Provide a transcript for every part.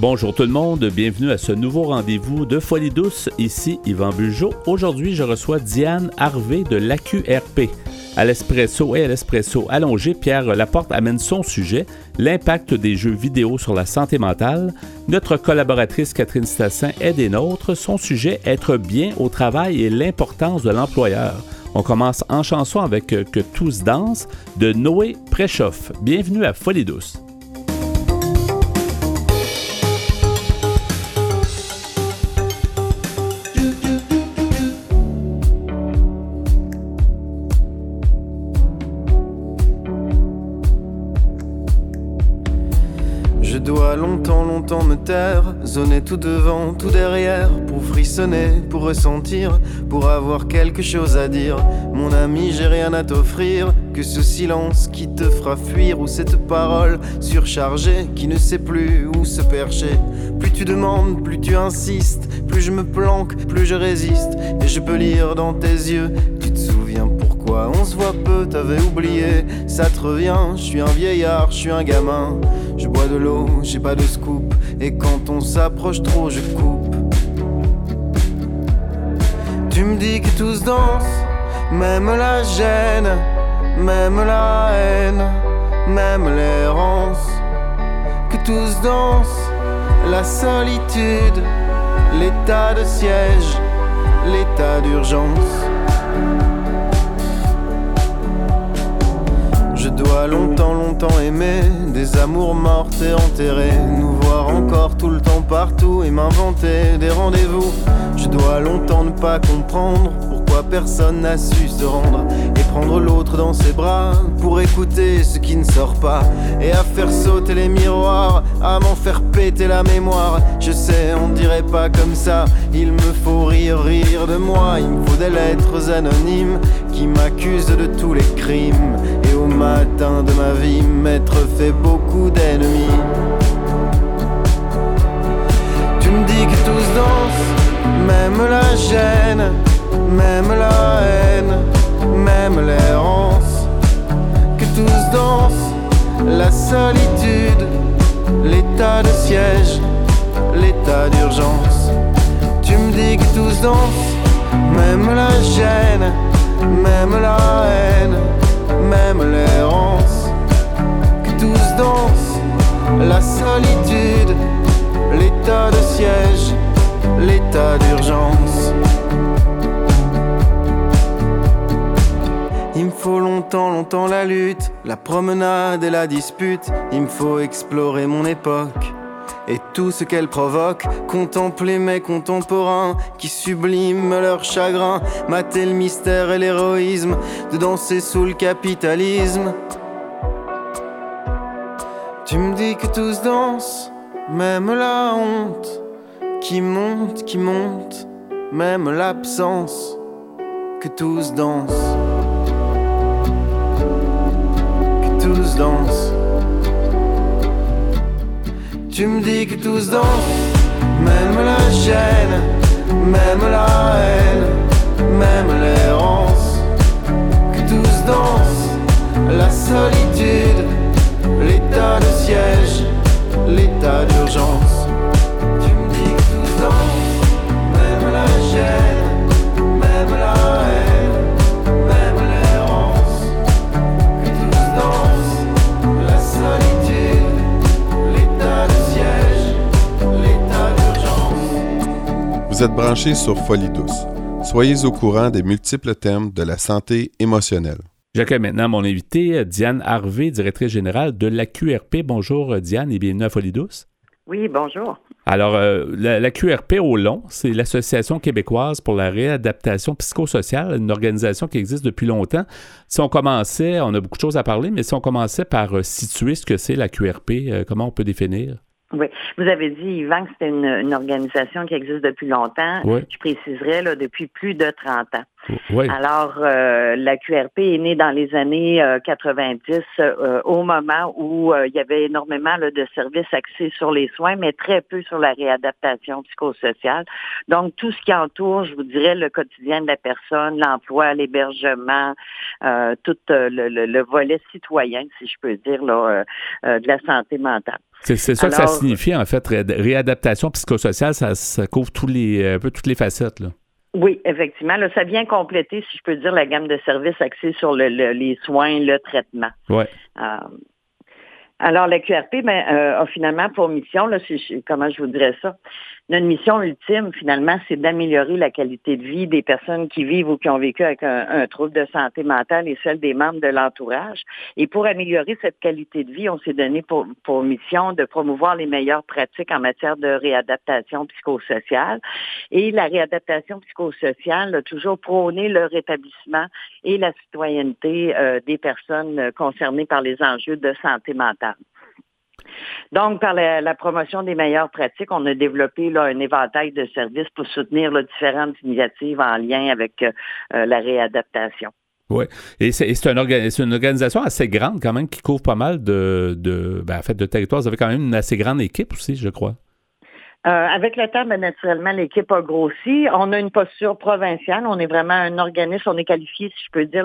Bonjour tout le monde, bienvenue à ce nouveau rendez-vous de Folie douce. Ici Yvan Bugeaud. Aujourd'hui, je reçois Diane Harvey de l'AQRP. À l'espresso et à l'espresso allongé, Pierre Laporte amène son sujet, l'impact des jeux vidéo sur la santé mentale. Notre collaboratrice Catherine Stassin est des nôtres. Son sujet, être bien au travail et l'importance de l'employeur. On commence en chanson avec Que tous dansent de Noé Préchoff. Bienvenue à Folie douce. Me taire, zoner tout devant, tout derrière, pour frissonner, pour ressentir, pour avoir quelque chose à dire. Mon ami, j'ai rien à t'offrir, que ce silence qui te fera fuir, ou cette parole surchargée qui ne sait plus où se percher. Plus tu demandes, plus tu insistes, plus je me planque, plus je résiste, et je peux lire dans tes yeux, tu te souviens pourquoi on se voit peu, t'avais oublié, ça te revient, je suis un vieillard, je suis un gamin. Je bois de l'eau, j'ai pas de scoop. Et quand on s'approche trop, je coupe. Tu me dis que tous dansent, même la gêne, même la haine, même l'errance. Que tous dansent, la solitude, l'état de siège, l'état d'urgence. Longtemps, longtemps aimer des amours mortes et enterrés. Nous voir encore tout le temps partout et m'inventer des rendez-vous. Je dois longtemps ne pas comprendre pourquoi personne n'a su se rendre et prendre l'autre dans ses bras pour écouter ce qui ne sort pas et à faire sauter les miroirs, à m'en faire péter la mémoire. Je sais, on dirait pas comme ça. Il me faut rire, rire de moi. Il me faut des lettres anonymes qui m'accusent de tous les crimes au matin de ma vie m'être fait beaucoup d'ennemis. Tu me dis que tous dansent, même la gêne même la haine, même l'errance, que tous dansent, la solitude, l'état de siège, l'état d'urgence. Tu me dis que tous dansent, même la gêne, même la haine, même l'errance, que tous dansent, la solitude, l'état de siège, l'état d'urgence. Il me faut longtemps, longtemps la lutte, la promenade et la dispute. Il me faut explorer mon époque et tout ce qu'elle provoque. Contempler mes contemporains qui subliment leur chagrin. Mater le mystère et l'héroïsme de danser sous le capitalisme. Tu me dis que tous dansent, même la honte qui monte, qui monte, même l'absence que tous dansent. Tu me dis que tous dansent, même la chaîne, même la haine, même l'errance. Que tous dansent, la solitude, l'état de siège, l'état d'urgence. Vous êtes branché sur Folie douce. Soyez au courant des multiples thèmes de la santé émotionnelle. J'accueille maintenant mon invité, Diane Harvey, directrice générale de la QRP. Bonjour Diane et bienvenue à Folie douce. Oui, bonjour. Alors, euh, la, QRP au long, c'est l'Association québécoise pour la réadaptation psychosociale, une organisation qui existe depuis longtemps. Si on commençait, on a beaucoup de choses à parler, mais si on commençait par euh, situer ce que c'est la QRP, euh, comment on peut définir? Oui. Vous avez dit, Yvan, que c'était une, organisation qui existe depuis longtemps. Je préciserais, là, depuis plus de 30 ans. Oui. Alors, euh, la QRP est née dans les années 90 euh, euh, au moment où il y avait énormément de services axés sur les soins, mais très peu sur la réadaptation psychosociale. Donc, tout ce qui entoure, je vous dirais, le quotidien de la personne, l'emploi, l'hébergement, tout le, volet citoyen, si je peux dire, là, de la santé mentale. C'est ça que ça signifie, en fait, réadaptation psychosociale, ça, ça couvre tous les, un peu toutes les facettes. Là. Oui, effectivement. Là, ça vient compléter, si je peux dire, la gamme de services axés sur le, les soins, le traitement. Ouais. Euh, alors, la QRP ben, euh, a finalement pour mission, là, comment je vous dirais ça, notre mission ultime, finalement, c'est d'améliorer la qualité de vie des personnes qui vivent ou qui ont vécu avec un, trouble de santé mentale et celle des membres de l'entourage. Et pour améliorer cette qualité de vie, on s'est donné pour, pour mission de promouvoir les meilleures pratiques en matière de réadaptation psychosociale. Et la réadaptation psychosociale a toujours prôné le rétablissement et la citoyenneté euh, des personnes concernées par les enjeux de santé mentale. Donc, par la, promotion des meilleures pratiques, on a développé là, un éventail de services pour soutenir différentes initiatives en lien avec euh, euh, la réadaptation. Oui. Et c'est une, organisation assez grande quand même qui couvre pas mal de, de, ben, en fait, de territoires. Vous avez quand même une assez grande équipe aussi, je crois. Euh, avec le temps, ben, naturellement, l'équipe a grossi. On a une posture provinciale. On est vraiment un organisme, on est qualifié, si je peux dire,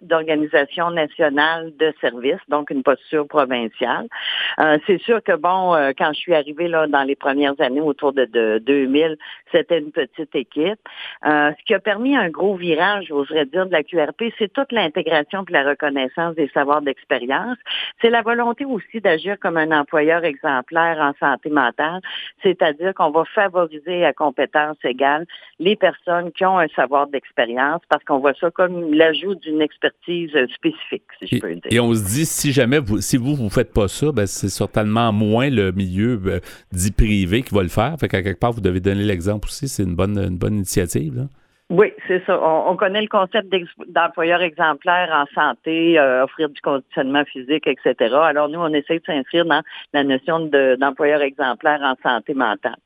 d'organisation nationale de services, donc une posture provinciale. Euh, c'est sûr que, bon, euh, quand je suis arrivée là, dans les premières années, autour de, de 2000, c'était une petite équipe. ce qui a permis un gros virage, j'oserais dire, de la QRP, c'est toute l'intégration et la reconnaissance des savoirs d'expérience. C'est la volonté aussi d'agir comme un employeur exemplaire en santé mentale c'est-à-dire qu'on va favoriser à compétences égales les personnes qui ont un savoir d'expérience parce qu'on voit ça comme l'ajout d'une expertise spécifique, si je peux dire. Et on se dit, si jamais vous, si vous ne faites pas ça, ben, c'est certainement moins le milieu euh, dit privé qui va le faire. Fait qu'à quelque part, vous devez donner l'exemple aussi. C'est une bonne, une bonne initiative. Là. Oui, c'est ça. On, connaît le concept d'employeur exemplaire en santé, euh, offrir du conditionnement physique, etc. Alors nous, on essaie de s'inscrire dans la notion d'employeur exemplaire en santé mentale.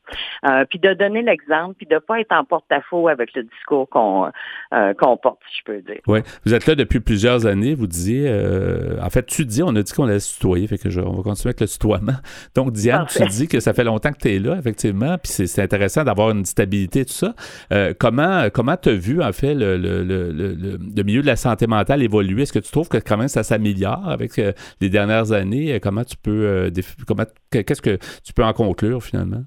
Euh, puis de donner l'exemple, puis de ne pas être en porte-à-faux avec le discours qu'on euh, porte, si je peux dire. Oui. Vous êtes là depuis plusieurs années, vous disiez, en fait, tu dis, on a dit qu'on allait se tutoyer, fait que je, on va continuer avec le tutoiement. Donc, Diane, tu dis que ça fait longtemps que tu es là, effectivement, puis c'est intéressant d'avoir une stabilité, tout ça. comment, comment comment tu as vu, en fait, le, le, milieu de la santé mentale évoluer? Est-ce que tu trouves que quand même ça s'améliore avec euh, les dernières années? Comment tu peux, euh, comment, qu'est-ce que tu peux en conclure finalement?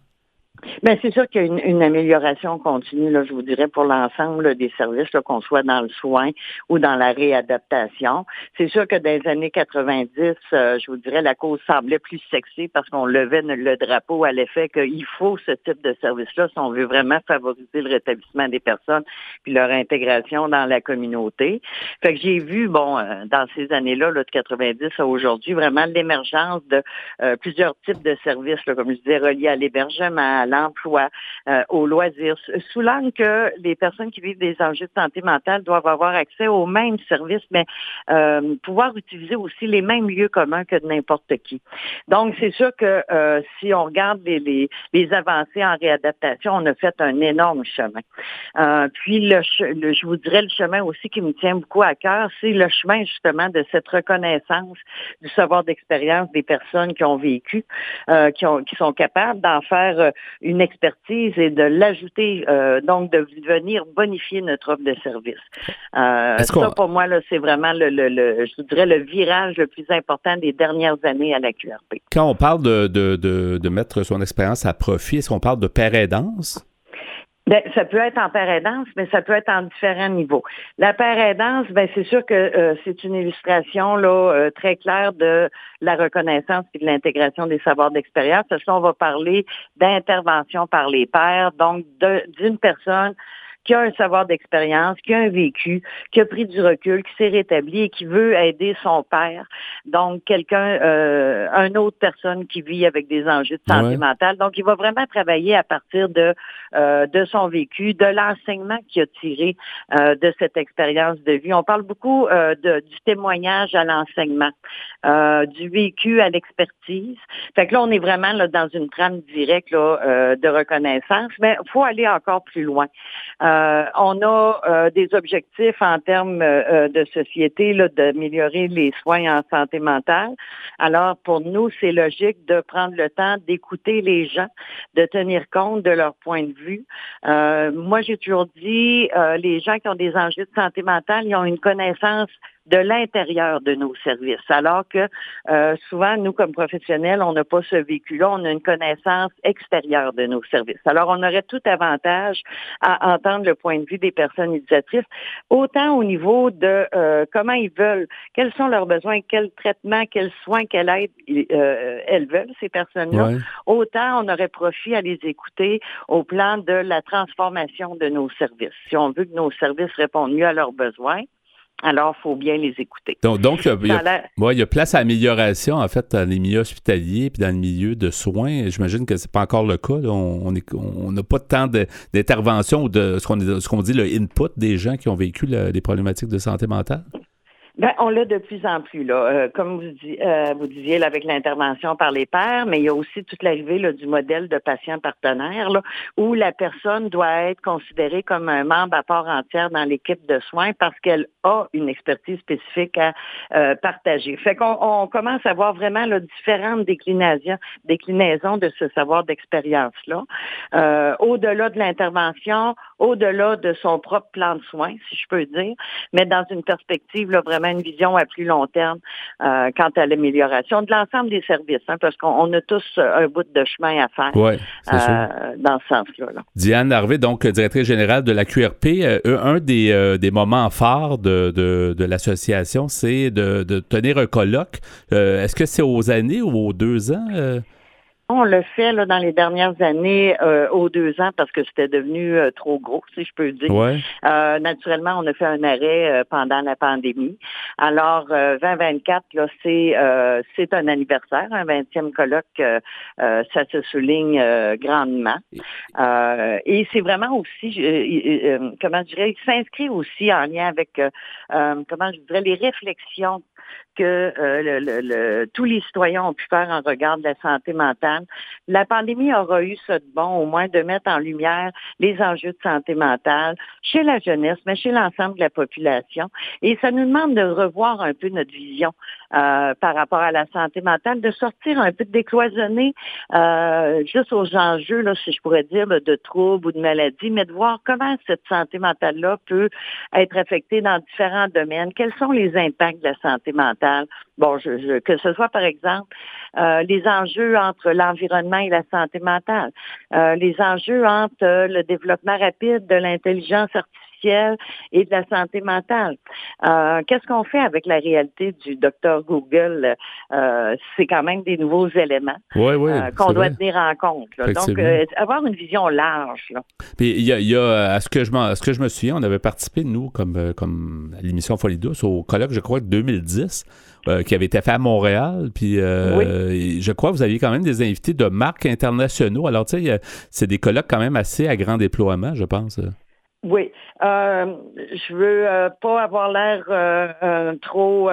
Bien, c'est sûr qu'il y a une, amélioration continue, là, je vous dirais, pour l'ensemble des services, qu'on soit dans le soin ou dans la réadaptation. C'est sûr que dans les années 90, euh, je vous dirais, la cause semblait plus sexy parce qu'on levait le drapeau à l'effet qu'il faut ce type de service-là si on veut vraiment favoriser le rétablissement des personnes puis leur intégration dans la communauté. Fait que j'ai vu, bon, euh, dans ces années-là, là, de 90 à aujourd'hui, vraiment l'émergence de euh, plusieurs types de services, comme je disais, reliés à l'hébergement, l'emploi, euh, aux loisirs, sous l'angle que les personnes qui vivent des enjeux de santé mentale doivent avoir accès aux mêmes services, mais euh, pouvoir utiliser aussi les mêmes lieux communs que n'importe qui. Donc, c'est sûr que euh, si on regarde les, avancées en réadaptation, on a fait un énorme chemin. puis, le, je vous dirais le chemin aussi qui me tient beaucoup à cœur, c'est le chemin justement de cette reconnaissance du savoir d'expérience des personnes qui ont vécu, qui sont capables d'en faire une expertise et de l'ajouter, euh, donc de venir bonifier notre offre de service. Euh, ça, pour moi, c'est vraiment le, je dirais, le virage le plus important des dernières années à la QRP. Quand on parle de, de, de, mettre son expérience à profit, est-ce qu'on parle de père aidance? Ben, ça peut être en père aidance, mais ça peut être en différents niveaux. La père aidance, ben, c'est sûr que euh, c'est une illustration là euh, très claire de la reconnaissance et de l'intégration des savoirs d'expérience. Parce qu'on va parler d'intervention par les pairs, donc d'une personne qui a un savoir d'expérience, qui a un vécu, qui a pris du recul, qui s'est rétabli et qui veut aider son père. Donc, quelqu'un, euh, une autre personne qui vit avec des enjeux de santé mentale. Donc, il va vraiment travailler à partir de, euh, de son vécu, de l'enseignement qu'il a tiré euh, de cette expérience de vie. On parle beaucoup euh, de, du témoignage à l'enseignement, euh, du vécu à l'expertise. Fait que là, on est vraiment là, dans une trame directe là, de reconnaissance, mais il faut aller encore plus loin. Euh, Euh, on a euh, des objectifs en termes euh, de société d'améliorer les soins en santé mentale. Alors, pour nous, c'est logique de prendre le temps d'écouter les gens, de tenir compte de leur point de vue. moi, j'ai toujours dit, les gens qui ont des enjeux de santé mentale, ils ont une connaissance de l'intérieur de nos services. Alors que euh, souvent, nous, comme professionnels, on n'a pas ce vécu-là, on a une connaissance extérieure de nos services. Alors, on aurait tout avantage à entendre le point de vue des personnes utilisatrices, autant au niveau de euh, comment ils veulent, quels sont leurs besoins, quel traitement, quels soins, quelle aide euh, elles veulent, ces personnes-là, autant on aurait profit à les écouter au plan de la transformation de nos services. Si on veut que nos services répondent mieux à leurs besoins, alors, il faut bien les écouter. Donc, il, y a, place à amélioration, en fait, dans les milieux hospitaliers puis dans le milieu de soins. J'imagine que ce n'est pas encore le cas. On n'a pas tant d'intervention ou de ce qu'on dit le input des gens qui ont vécu des problématiques de santé mentale? Ben, on l'a de plus en plus, là. Euh, comme vous, euh, vous disiez, là, avec l'intervention par les pairs, mais il y a aussi toute l'arrivée du modèle de patient partenaire, là, où la personne doit être considérée comme un membre à part entière dans l'équipe de soins parce qu'elle a une expertise spécifique à euh, partager. Fait qu'on on commence à voir vraiment là, différentes déclinaisons, déclinaisons de ce savoir d'expérience-là. au-delà de l'intervention, au-delà de son propre plan de soins, si je peux dire, mais dans une perspective là, vraiment une vision à plus long terme euh, quant à l'amélioration de l'ensemble des services, hein, parce qu'on a tous un bout de chemin à faire euh, dans ce sens-là. Diane Harvey, donc directrice générale de la QRP, euh, un des, des moments forts de, de, l'association, c'est de, de, tenir un colloque. Est-ce que c'est aux années ou aux deux ans? On le fait là, dans les dernières années euh, aux deux ans parce que c'était devenu euh, trop gros, si je peux dire. Euh, naturellement, on a fait un arrêt pendant la pandémie. Alors, 2024, là, c'est c'est un anniversaire, un 20e colloque, ça se souligne grandement. et c'est vraiment aussi, comment je dirais, il s'inscrit aussi en lien avec, comment je dirais, les réflexions que euh, le, tous les citoyens ont pu faire en regard de la santé mentale. La pandémie aura eu ce bon, au moins, de mettre en lumière les enjeux de santé mentale chez la jeunesse, mais chez l'ensemble de la population. Et ça nous demande de revoir un peu notre vision euh, par rapport à la santé mentale, de sortir un peu, de décloisonner euh, juste aux enjeux, là, si je pourrais dire, de troubles ou de maladies, mais de voir comment cette santé mentale-là peut être affectée dans différents domaines, quels sont les impacts de la santé mentale? Bon, je, que ce soit par exemple euh, les enjeux entre l'environnement et la santé mentale, les enjeux entre le développement rapide de l'intelligence artificielle et de la santé mentale. Euh, qu'est-ce qu'on fait avec la réalité du docteur Google? Euh, c'est quand même des nouveaux éléments euh, qu'on doit tenir en compte. Donc, avoir une vision large. Puis il y a, à ce que je ce que je me souviens, on avait participé nous comme comme à l'émission Folie douce au colloque, je crois de 2010. qui avait été fait à Montréal. Puis je crois que vous aviez quand même des invités de marques internationaux. Alors, tu sais, c'est des colloques quand même assez à grand déploiement, je pense. Oui, euh, je veux euh, pas avoir l'air euh, euh trop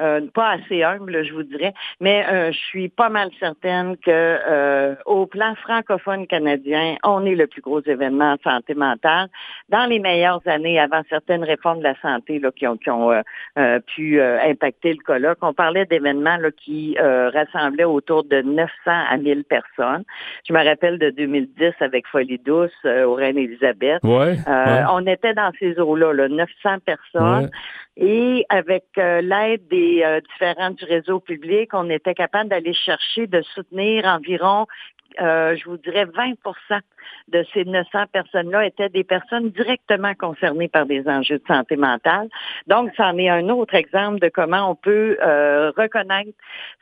euh, pas assez humble, je vous dirais, mais euh, je suis pas mal certaine que euh, au plan francophone canadien, on est le plus gros événement en santé mentale. Dans les meilleures années, avant certaines réformes de la santé là, qui ont, qui ont pu impacter le colloque, on parlait d'événements qui rassemblaient autour de 900 à 1000 personnes. Je me rappelle de 2010 avec Folie douce au Reine-Élisabeth. On était dans ces eaux-là, là, 900 personnes. Et avec l'aide des euh, différentes du réseau public, on était capable d'aller chercher, de soutenir environ, euh, je vous dirais, 20% de ces 900 personnes-là étaient des personnes directement concernées par des enjeux de santé mentale. Donc, ça en est un autre exemple de comment on peut euh, reconnaître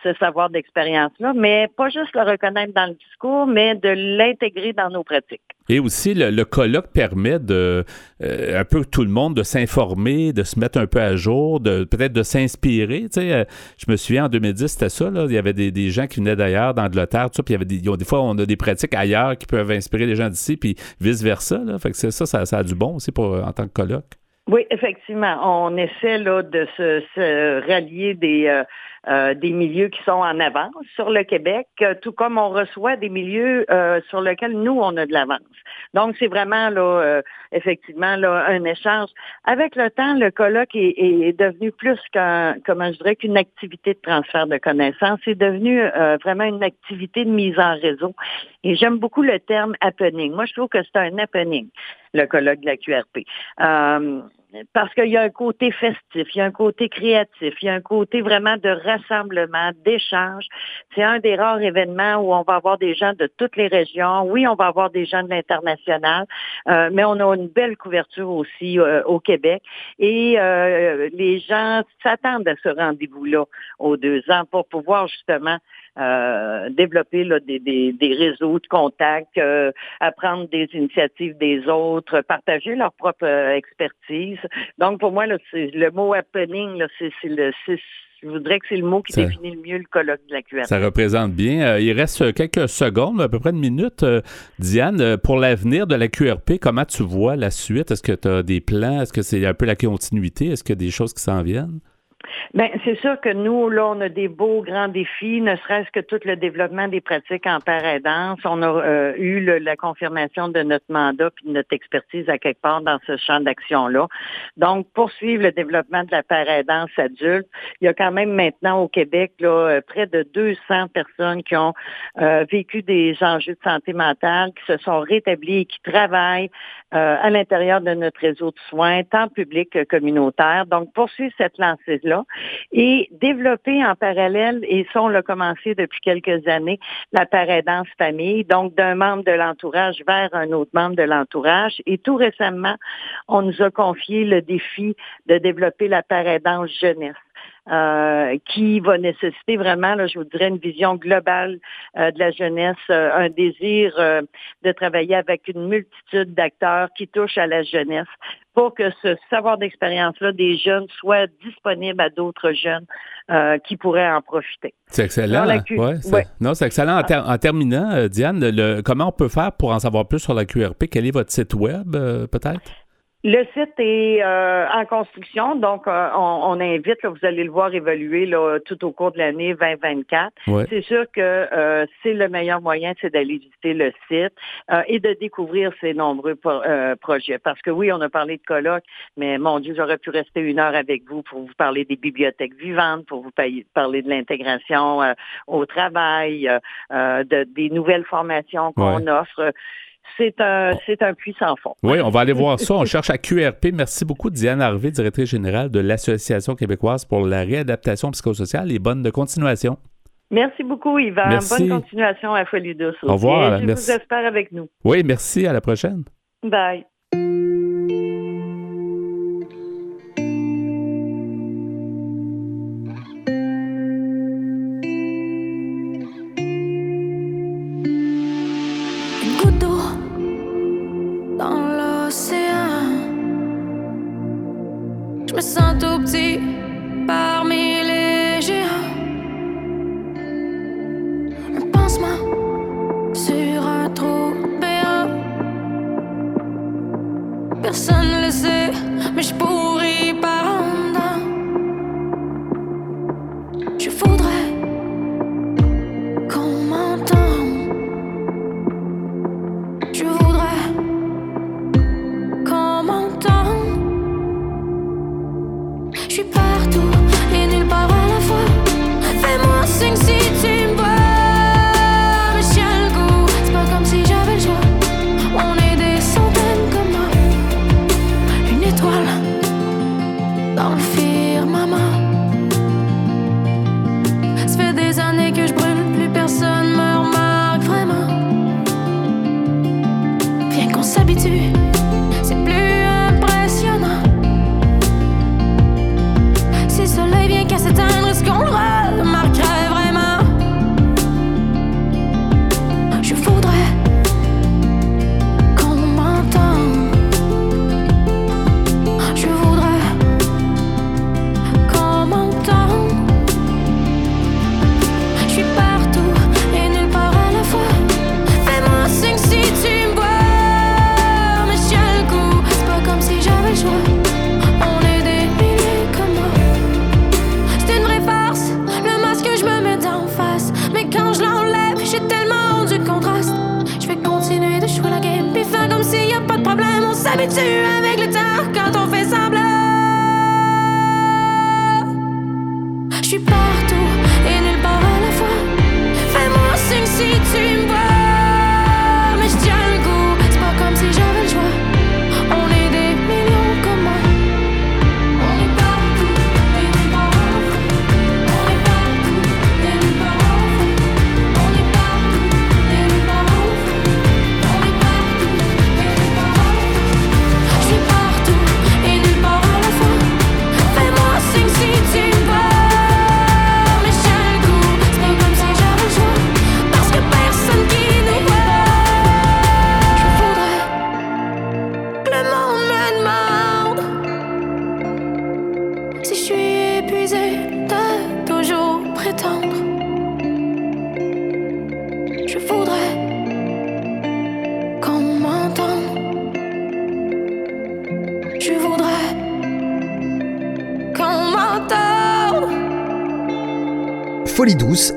ce savoir d'expérience-là, mais pas juste le reconnaître dans le discours, mais de l'intégrer dans nos pratiques. Et aussi, le, colloque permet de euh, un peu tout le monde de s'informer, de se mettre un peu à jour, de peut-être de s'inspirer. Tu sais, euh, je me souviens en 2010, c'était ça. Là, il y avait des, gens qui venaient d'ailleurs d'Angleterre, tout ça, puis il y avait des, des fois on a des pratiques ailleurs qui peuvent inspirer les gens d'ici, puis vice versa. Là. Fait que ça, ça, ça a du bon aussi pour en tant que colloque. Oui, effectivement. On essaie là, de se, rallier des, euh, euh, des milieux qui sont en avance sur le Québec, tout comme on reçoit des milieux sur lesquels nous, on a de l'avance. Donc, c'est vraiment là, effectivement, là, un échange. Avec le temps, le colloque est, devenu plus qu'un, comment je dirais, qu'une activité de transfert de connaissances. C'est devenu vraiment une activité de mise en réseau. Et j'aime beaucoup le terme happening. Moi, je trouve que c'est un happening, le colloque de la QRP. Euh, parce qu'il y a un côté festif, il y a un côté créatif, il y a un côté vraiment de rassemblement, d'échange. C'est un des rares événements où on va avoir des gens de toutes les régions. Oui, on va avoir des gens de l'international, euh, mais on a une belle couverture aussi euh, au Québec. Et les gens s'attendent à ce rendez-vous-là aux deux ans pour pouvoir justement euh, développer là, des, des, des, réseaux de contacts, euh, apprendre des initiatives des autres, partager leur propre euh, expertise. Donc, pour moi, là, le mot happening, là, c'est, c'est le, c'est, je voudrais que c'est le mot qui définit le mieux le colloque de la QRP. Ça représente bien. il reste quelques secondes, à peu près une minute. Diane, pour l'avenir de la QRP, comment tu vois la suite? Est-ce que tu as des plans? Est-ce que c'est un peu la continuité? Est-ce qu'il y a des choses qui s'en viennent? Bien, c'est sûr que nous, là, on a des beaux grands défis, ne serait-ce que tout le développement des pratiques en paraidance. On a euh, eu la confirmation de notre mandat puis de notre expertise à quelque part dans ce champ d'action-là. Donc, poursuivre le développement de la paraidance adulte. Il y a quand même maintenant au Québec là, euh, près de 200 personnes qui ont euh, vécu des enjeux de santé mentale, qui se sont rétablis et qui travaillent à l'intérieur de notre réseau de soins, tant public que communautaire. Donc, poursuivre cette lancée-là et développer en parallèle, et ça on l'a commencé depuis quelques années, la paraidance famille, donc d'un membre de l'entourage vers un autre membre de l'entourage. Et tout récemment, on nous a confié le défi de développer la paraidance jeunesse. Euh, qui va nécessiter vraiment, là, je vous dirais, une vision globale euh, de la jeunesse, euh, un désir de travailler avec une multitude d'acteurs qui touchent à la jeunesse pour que ce savoir d'expérience-là des jeunes soit disponible à d'autres jeunes qui pourraient en profiter. C'est excellent. Non, c'est excellent. En, terminant, Diane, comment on peut faire pour en savoir plus sur la QRP? Quel est votre site web, peut-être? Le site est euh, en construction, donc euh, on, invite, vous allez le voir évoluer là, tout au cours de l'année 2024. C'est sûr que euh, c'est le meilleur moyen, c'est d'aller visiter le site et de découvrir ces nombreux projets. Parce que oui, on a parlé de colloques, mais mon Dieu, j'aurais pu rester une heure avec vous pour vous parler des bibliothèques vivantes, pour vous parler de l'intégration au travail, de, des nouvelles formations qu'on offre c'est un, c'est un puissant fond. Oui, on va aller voir ça. On cherche à QRP. Merci beaucoup, Diane Harvey, directrice générale de l'Association québécoise pour la réadaptation psychosociale et bonne continuation. Merci beaucoup, Yvan. Bonne continuation à Folie douce. Au revoir. je vous espère avec nous. Oui, merci. À la prochaine. Bye.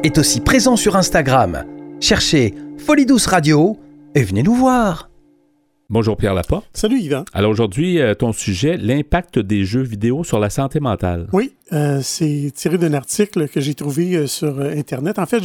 Est aussi présent sur Instagram. Cherchez Folie Douce Radio et venez nous voir. Bonjour Pierre Laporte. Salut Yvan. Alors aujourd'hui, euh, ton sujet, l'impact des jeux vidéo sur la santé mentale. Oui, euh, c'est tiré d'un article que j'ai trouvé euh, sur Internet. En fait,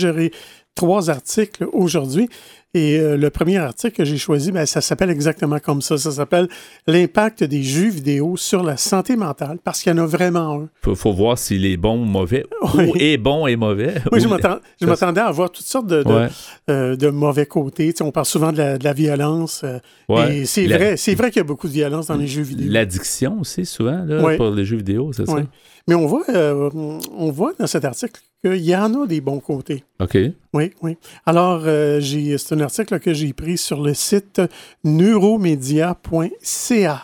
trois articles aujourd'hui. Et euh, le premier article que j'ai choisi, ben, ça s'appelle exactement comme ça. Ça s'appelle L'impact des jeux vidéo sur la santé mentale, parce qu'il y en a vraiment un. Faut, faut voir s'il est bon ou mauvais. Oui. Ou est bon et mauvais. Oui, je Ou- m'attend- je ça- m'attendais à voir toutes sortes de, de, Ouais. euh, de mauvais côtés. Tu sais, on parle souvent de la, de la violence. euh, Ouais. Et c'est La- vrai, qu'il y a beaucoup de violence dans les jeux vidéo. L'addiction aussi, souvent, là, Ouais. pour les jeux vidéo, c'est Ouais. Mais on voit, euh, on voit dans cet article qu'il y en a des bons côtés. OK. Oui, oui. Alors, euh, j'ai- c'est un article que j'ai pris sur le site neuromedia.ca.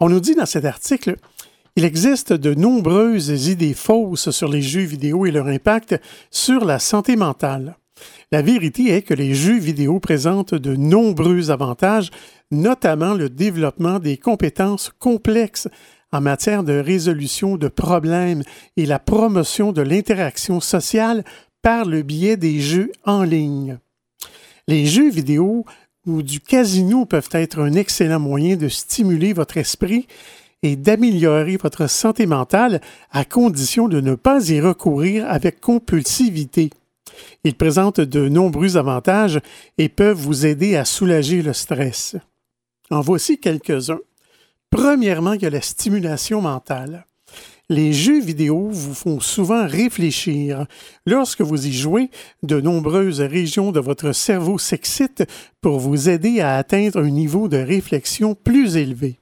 On nous dit dans cet article, il existe de nombreuses idées fausses sur les jeux vidéo et leur impact sur la santé mentale. La vérité est que les jeux vidéo présentent de nombreux avantages, notamment le développement des compétences complexes en matière de résolution de problèmes et la promotion de l'interaction sociale par le biais des jeux en ligne. Les jeux vidéo ou du casino peuvent être un excellent moyen de stimuler votre esprit et d'améliorer votre santé mentale à condition de ne pas y recourir avec compulsivité. Ils présentent de nombreux avantages et peuvent vous aider à soulager le stress. En voici quelques-uns. Premièrement, il y a la stimulation mentale. Les jeux vidéo vous font souvent réfléchir. Lorsque vous y jouez, de nombreuses régions de votre cerveau s'excitent pour vous aider à atteindre un niveau de réflexion plus élevé.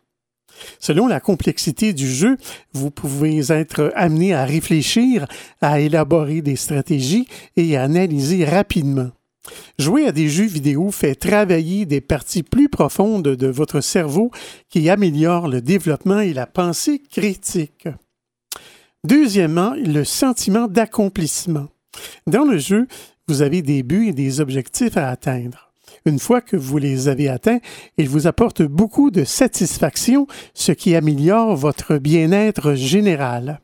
Selon la complexité du jeu, vous pouvez être amené à réfléchir, à élaborer des stratégies et à analyser rapidement. Jouer à des jeux vidéo fait travailler des parties plus profondes de votre cerveau qui améliorent le développement et la pensée critique. Deuxièmement, le sentiment d'accomplissement. Dans le jeu, vous avez des buts et des objectifs à atteindre. Une fois que vous les avez atteints, ils vous apportent beaucoup de satisfaction, ce qui améliore votre bien-être général.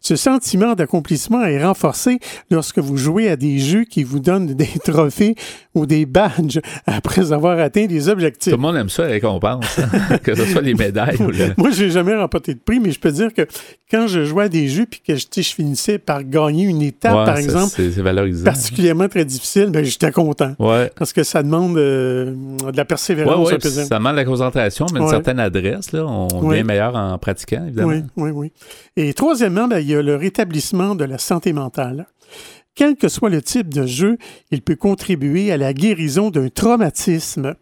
Ce sentiment d'accomplissement est renforcé lorsque vous jouez à des jeux qui vous donnent des trophées ou des badges après avoir atteint des objectifs. Tout le monde aime ça, les récompenses. hein. que ce soit les médailles ou le... Moi, je n'ai jamais remporté de prix, mais je peux dire que quand je jouais à des jeux puis que je, finissais par gagner une étape, Ouais, par exemple, valorisant. particulièrement très difficile, ben, j'étais content. Ouais. Parce que ça demande euh, de la persévérance. ouais, ça demande la concentration, mais une certaine adresse. Là, on devient meilleur en pratiquant, évidemment. Oui, oui, oui. Et troisièmement, ben, il y a le rétablissement de la santé mentale. Quel que soit le type de jeu, il peut contribuer à la guérison d'un traumatisme.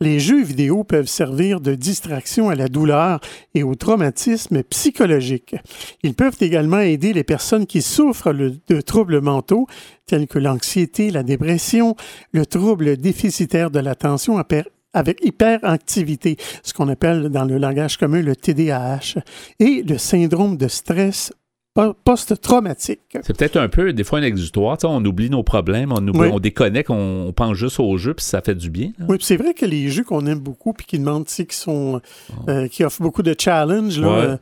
Les jeux vidéo peuvent servir de distraction à la douleur et au traumatisme psychologique. Ils peuvent également aider les personnes qui souffrent de troubles mentaux tels que l'anxiété, la dépression, le trouble déficitaire de l'attention avec hyperactivité, ce qu'on appelle dans le langage commun le TDAH, et le syndrome de stress post-traumatique. C'est peut-être un peu, des fois, un exutoire. On oublie nos problèmes, on, oublie, Oui. on déconnecte, on, on pense juste au jeu, puis ça fait du bien. là. Oui, puis c'est vrai que les jeux qu'on aime beaucoup puis qui demandent, qui sont, euh, qui offrent beaucoup de challenges, Ouais. euh,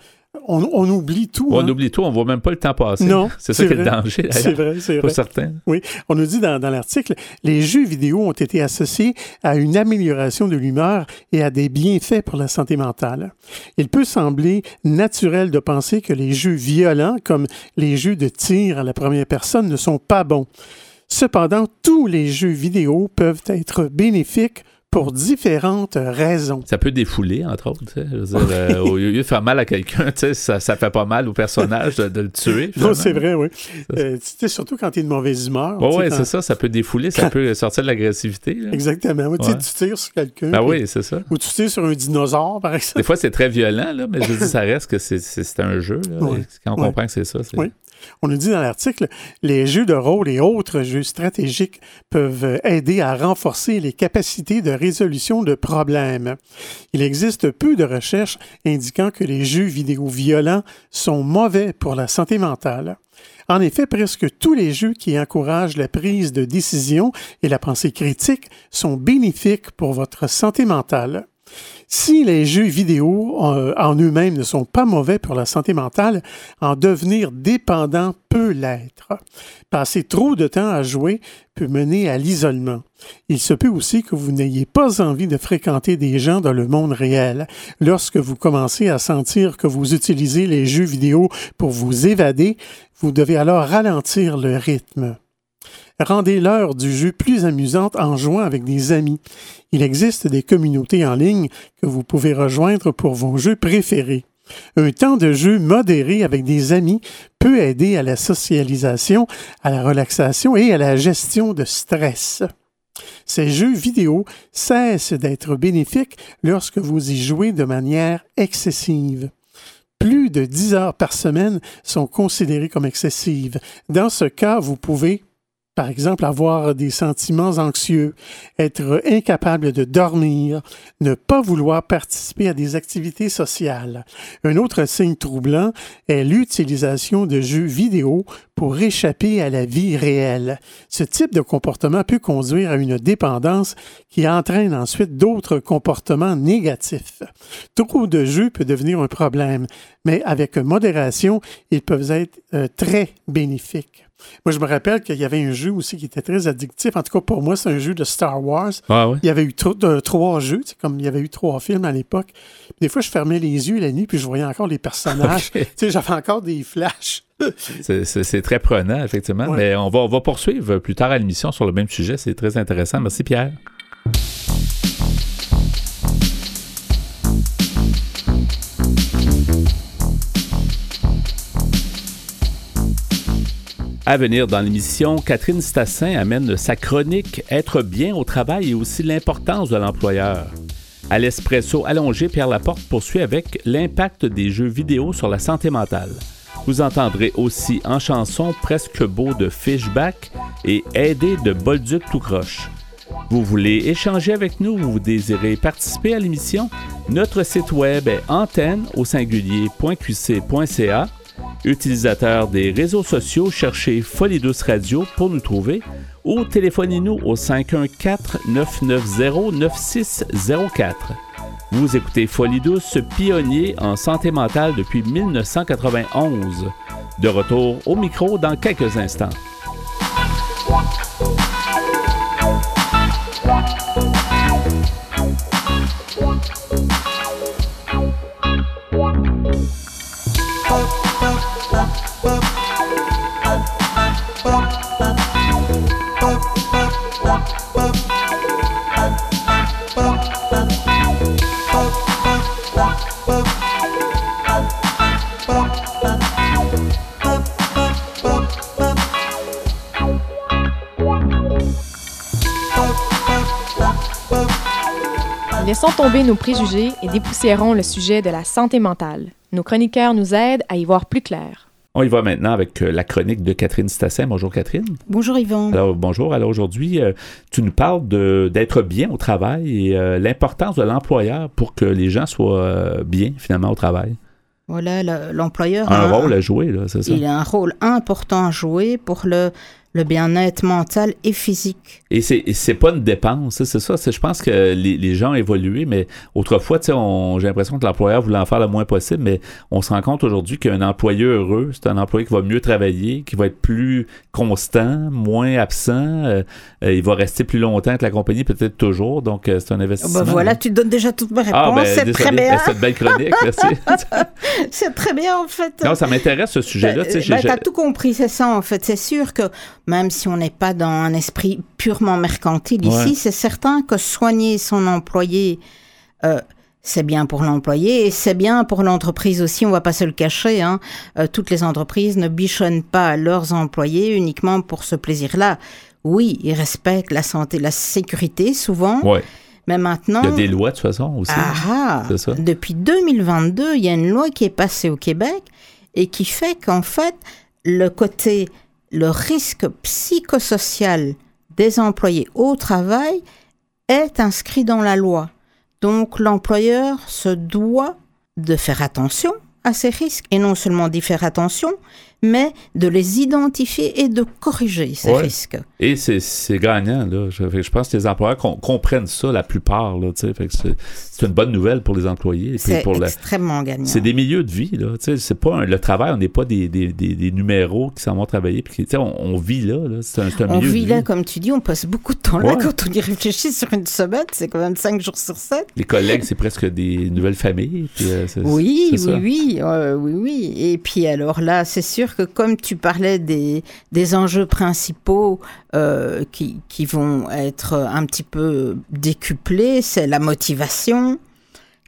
on, on oublie tout. On hein. oublie tout, on voit même pas le temps passer. Non, c'est ça qui est le danger, C'est vrai, c'est Pour vrai. certains. Oui, on nous dit dans, dans l'article, les jeux vidéo ont été associés à une amélioration de l'humeur et à des bienfaits pour la santé mentale. Il peut sembler naturel de penser que les jeux violents, comme les jeux de tir à la première personne, ne sont pas bons. Cependant, tous les jeux vidéo peuvent être bénéfiques pour différentes raisons. Ça peut défouler, entre autres. tu sais. Je veux dire, euh, au lieu de faire mal à quelqu'un, ça, ça fait pas mal au personnage de, de le tuer. Non, c'est vrai, oui. Euh, surtout quand tu es de mauvaise humeur. Sais, ouais, quand- c'est ça, ça peut défouler, ça Quand- peut sortir de l'agressivité. Exactement. Oui, Ouais. tu tires sur quelqu'un. Ah oui, c'est ça. Ou tu tires sur un dinosaure, par exemple. Des fois, c'est très violent, là, mais je dis, ça reste que c'est- un jeu. là. Ouais. Et Quand on comprend que c'est ça, c'est. On nous dit dans l'article, les jeux de rôle et autres jeux stratégiques peuvent aider à renforcer les capacités de résolution de problèmes. Il existe peu de recherches indiquant que les jeux vidéo violents sont mauvais pour la santé mentale. En effet, presque tous les jeux qui encouragent la prise de décision et la pensée critique sont bénéfiques pour votre santé mentale. Si les jeux vidéo euh, en eux-mêmes ne sont pas mauvais pour la santé mentale, en devenir dépendant peut l'être. Passer trop de temps à jouer peut mener à l'isolement. Il se peut aussi que vous n'ayez pas envie de fréquenter des gens dans le monde réel. Lorsque vous commencez à sentir que vous utilisez les jeux vidéo pour vous évader, vous devez alors ralentir le rythme. Rendez l'heure du jeu plus amusante en jouant avec des amis. Il existe des communautés en ligne que vous pouvez rejoindre pour vos jeux préférés. Un temps de jeu modéré avec des amis peut aider à la socialisation, à la relaxation et à la gestion de stress. Ces jeux vidéo cessent d'être bénéfiques lorsque vous y jouez de manière excessive plus de 10 heures par semaine sont considérées comme excessives. Dans ce cas, vous pouvez par exemple, avoir des sentiments anxieux, être incapable de dormir, ne pas vouloir participer à des activités sociales. Un autre signe troublant est l'utilisation de jeux vidéo pour échapper à la vie réelle. Ce type de comportement peut conduire à une dépendance qui entraîne ensuite d'autres comportements négatifs. Trop de jeux peut devenir un problème, mais avec modération, ils peuvent être euh, très bénéfiques. Moi, je me rappelle qu'il y avait un jeu aussi qui était très addictif. En tout cas, pour moi, c'est un jeu de Star Wars. Ah. Il y avait eu de- trois jeux, tu sais, comme il y avait eu trois films à l'époque. Des fois, je fermais les yeux la nuit, puis je voyais encore les personnages. Tu sais, j'avais encore des flashs. C'est- très prenant, effectivement. Ouais. Mais on va, on va poursuivre plus tard à l'émission sur le même sujet. C'est très intéressant. Merci, Pierre. À venir dans l'émission, Catherine Stassin amène sa chronique Être bien au travail et aussi l'importance de l'employeur. À l'espresso allongé, Pierre Laporte poursuit avec l'impact des jeux vidéo sur la santé mentale. Vous entendrez aussi en chanson Presque beau de Fishback et Aider de Bolduc tout croche. Vous voulez échanger avec nous ou vous désirez participer à l'émission? Notre site web est antenne au singulier.qc.ca. Utilisateur des réseaux sociaux, cherchez Folie Radio pour nous trouver ou téléphonez-nous au 514-990-9604. Vous écoutez Folie Douce, pionnier en santé mentale depuis 1991. De retour au micro dans quelques instants. Laissons tomber nos préjugés et dépoussiérons le sujet de la santé mentale. Nos chroniqueurs nous aident à y voir plus clair. On y va maintenant avec euh, la chronique de Catherine Stassin. Bonjour Catherine. Bonjour Yvan. Alors bonjour. Alors aujourd'hui, euh, tu nous parles de- d'être bien au travail et euh, l'importance de l'employeur pour que les gens soient euh, bien finalement au travail. Voilà, le- l'employeur Un a rôle à jouer, là, c'est ça? il a un rôle important à jouer pour le, le bien-être mental et physique. Et c'est pas une dépense, c'est ça. Je pense que les, les gens ont évolué, mais autrefois, tu j'ai l'impression que l'employeur voulait en faire le moins possible, mais on se rend compte aujourd'hui qu'un employé heureux, c'est un employé qui va mieux travailler, qui va être plus constant, moins absent, euh, euh, il va rester plus longtemps avec la compagnie, peut-être toujours, donc euh, c'est un Oh, investissement. ben voilà, tu donnes déjà toutes mes réponses. Ah, ben, c'est très bien. ben, c'est une belle chronique, merci. c'est très bien en fait. non, ça m'intéresse ce sujet-là. tu j'ai- Ben, j'ai- t'as tout compris, c'est ça en fait. C'est sûr que même si on n'est pas dans un esprit purement mercantile Ouais. ici, c'est certain que soigner son employé, euh, c'est bien pour l'employé et c'est bien pour l'entreprise aussi. On va pas se le cacher. Hein. Euh, toutes les entreprises ne bichonnent pas leurs employés uniquement pour ce plaisir-là. Oui, ils respectent la santé, la sécurité souvent, Ouais. mais maintenant. Il y a des lois de toute façon aussi. Ah, ah. Ça. Depuis 2022, il y a une loi qui est passée au Québec et qui fait qu'en fait, le côté, le risque psychosocial des employés au travail est inscrit dans la loi. Donc l'employeur se doit de faire attention à ces risques et non seulement d'y faire attention, mais de les identifier et de corriger ces Ouais. risques. Et c'est- gagnant, là. Je, pense que les employeurs com- comprennent ça, la plupart, c'est une bonne nouvelle pour les employés. C'est pour la- extrêmement gagnant. C'est des milieux de vie, là. Pas un- le travail, on n'est pas des, des, des, des numéros qui s'en vont travailler. Puis, on, on vit là, là. C'est un, c'est un On milieu vit de là, vie. comme tu dis, on passe beaucoup de temps là. Quand on y réfléchit sur une semaine, c'est quand même cinq jours sur sept. Les collègues, c'est presque des nouvelles familles. puis, euh, Oui, oui, euh, oui, oui. Et puis alors là, c'est sûr que comme tu parlais des, des enjeux principaux euh, qui, qui vont être un petit peu décuplés, c'est la motivation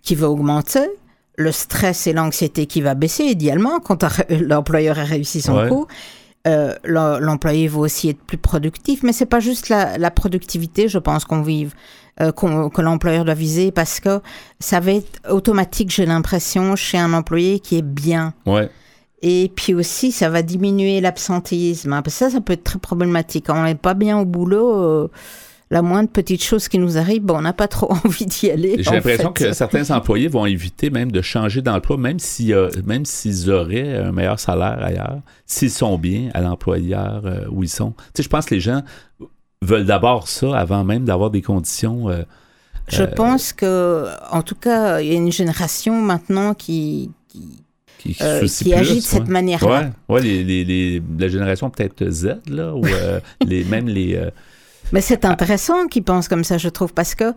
qui va augmenter, le stress et l'anxiété qui va baisser, idéalement, quand l'employeur a réussi son Ouais. coup. Euh, l'em- L'employé va aussi être plus productif, mais c'est pas juste la, la productivité, je pense qu'on vive, euh, que l'employeur doit viser, parce que ça va être automatique, j'ai l'impression, chez un employé qui est bien. Ouais. Et puis aussi, ça va diminuer l'absentéisme. hein, parce que ça, ça peut être très problématique. Quand on n'est pas bien au boulot, euh, la moindre petite chose qui nous arrive, bon, on n'a pas trop envie d'y aller. J'ai l'impression que certains employés vont éviter même de changer d'emploi, même s'il y a- même s'ils auraient un meilleur salaire ailleurs, s'ils sont bien à l'employeur euh, où ils sont. Tu sais, je pense que les gens veulent d'abord ça avant même d'avoir des conditions. euh, Je euh, pense que, en tout cas, il y a une génération maintenant qui, qui, qui, qui euh, qui plus, agit de cette ouais. manière-là. Ouais, ouais les, les- les- la génération peut-être Z, là, ou euh, les, même les. euh, Mais c'est intéressant qu'ils pensent comme ça, je trouve, parce que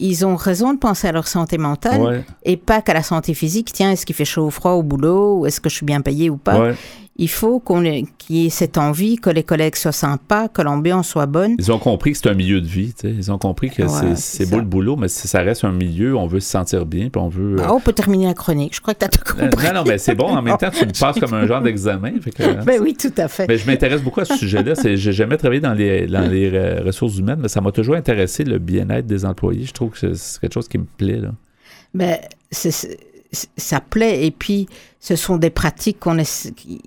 ils ont raison de penser à leur santé mentale ouais, et pas qu'à la santé physique. Tiens, est-ce qu'il fait chaud ou froid au boulot ou est-ce que je suis bien payé ou pas? Ouais. Il faut qu'on qu'il y ait cette envie, que les collègues soient sympas, que l'ambiance soit bonne. Ils ont compris que c'est un milieu de vie. tu sais. Ils ont compris que Ouais, c'est- beau le boulot, mais si ça reste un milieu, on veut se sentir bien, puis on veut. Ah, on peut terminer la chronique. Je crois que tu as tout Euh, compris. Non, non, mais c'est bon. En même temps, tu me passes comme un genre d'examen. hein, Ben oui, tout à fait. Mais je m'intéresse beaucoup à ce sujet-là. J'ai jamais travaillé dans les, dans les euh, ressources humaines, mais ça m'a toujours intéressé le bien-être des employés. Je trouve que c'est- quelque chose qui me plaît. Là. Ben, c'est- ça plaît. Et puis, ce sont des pratiques qu'on qui-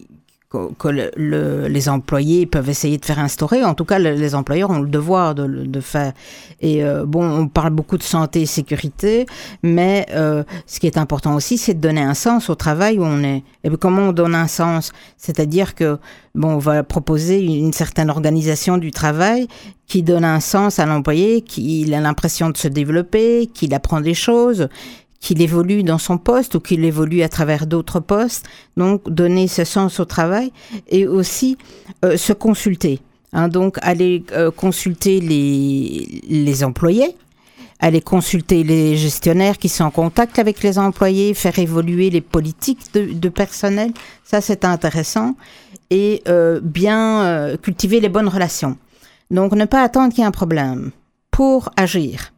que, le- le- les employés peuvent essayer de faire instaurer. En tout cas, le- les employeurs ont le devoir de, de faire. Et euh, bon, on parle beaucoup de santé et sécurité, mais euh, ce qui est important aussi, c'est de donner un sens au travail où on est. Et comment on donne un sens? C'est-à-dire que, bon, on va proposer une certaine organisation du travail qui donne un sens à l'employé, qu'il a l'impression de se développer, qu'il apprend des choses, qu'il évolue dans son poste ou qu'il évolue à travers d'autres postes. Donc, donner ce sens au travail et aussi euh, se consulter. Hein, donc, aller euh, consulter les, employés, aller consulter les gestionnaires qui sont en contact avec les employés, faire évoluer les politiques de, personnel. Ça, c'est intéressant. Et euh, bien cultiver les bonnes relations. Donc, ne pas attendre qu'il y ait un problème pour agir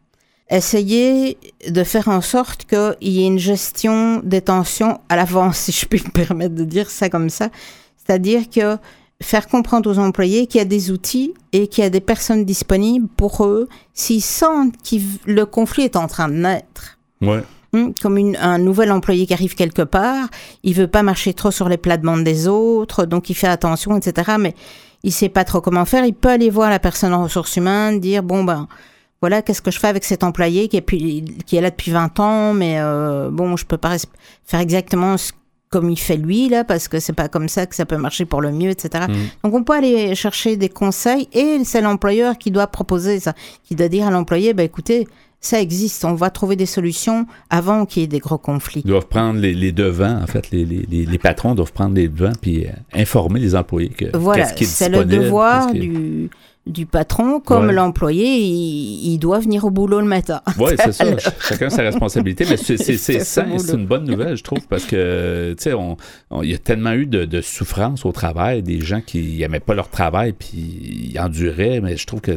essayer de faire en sorte qu'il y ait une gestion des tensions à l'avance, si je puis me permettre de dire ça comme ça. C'est-à-dire que faire comprendre aux employés qu'il y a des outils et qu'il y a des personnes disponibles pour eux s'ils sentent que le conflit est en train de naître. Ouais. Hum, Comme une- un nouvel employé qui arrive quelque part, il veut pas marcher trop sur les plates-bandes des autres, donc il fait attention, etc. Mais il sait pas trop comment faire. Il peut aller voir la personne en ressources humaines, dire bon ben voilà, qu'est-ce que je fais avec cet employé qui est, puis- qui est là depuis 20 ans, mais euh, bon, je peux pas faire exactement ce comme il fait lui là, parce que c'est pas comme ça que ça peut marcher pour le mieux, etc. Mm. Donc on peut aller chercher des conseils et c'est l'employeur qui doit proposer ça, qui doit dire à l'employé, bah écoutez, ça existe, on va trouver des solutions avant qu'il y ait des gros conflits. Ils doivent prendre les, les devants, en fait. Les, les, patrons doivent prendre les devants puis euh, informer les employés que Voilà, qu'est-ce qui est c'est le disponible, devoir du, du patron, comme Ouais. l'employé, il, il doit venir au boulot le matin. Oui, c'est ça. Chacun sa responsabilité. Mais c'est c'est- c'est une bonne nouvelle, je trouve, parce que, tu sais, on- il y a tellement eu de, de souffrance au travail, des gens qui n'aimaient pas leur travail, puis ils enduraient, mais je trouve que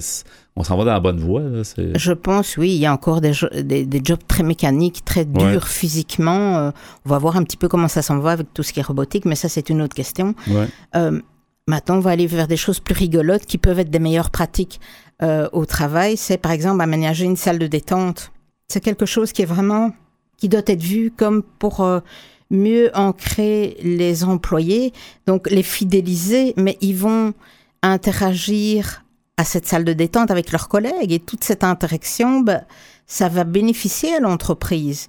on s'en va dans la bonne voie. Là, Je pense, oui, il y a encore des, jo- des, des jobs très mécaniques, très durs Ouais. physiquement. Euh, on va voir un petit peu comment ça s'en va avec tout ce qui est robotique, mais ça, c'est une autre question. Ouais. Euh, maintenant, on va aller vers des choses plus rigolotes qui peuvent être des meilleures pratiques euh, au travail. C'est par exemple aménager une salle de détente. C'est quelque chose qui est vraiment, qui doit être vu comme pour euh, mieux ancrer les employés, donc les fidéliser, mais ils vont interagir à cette salle de détente avec leurs collègues et toute cette interaction, ben, ça va bénéficier à l'entreprise.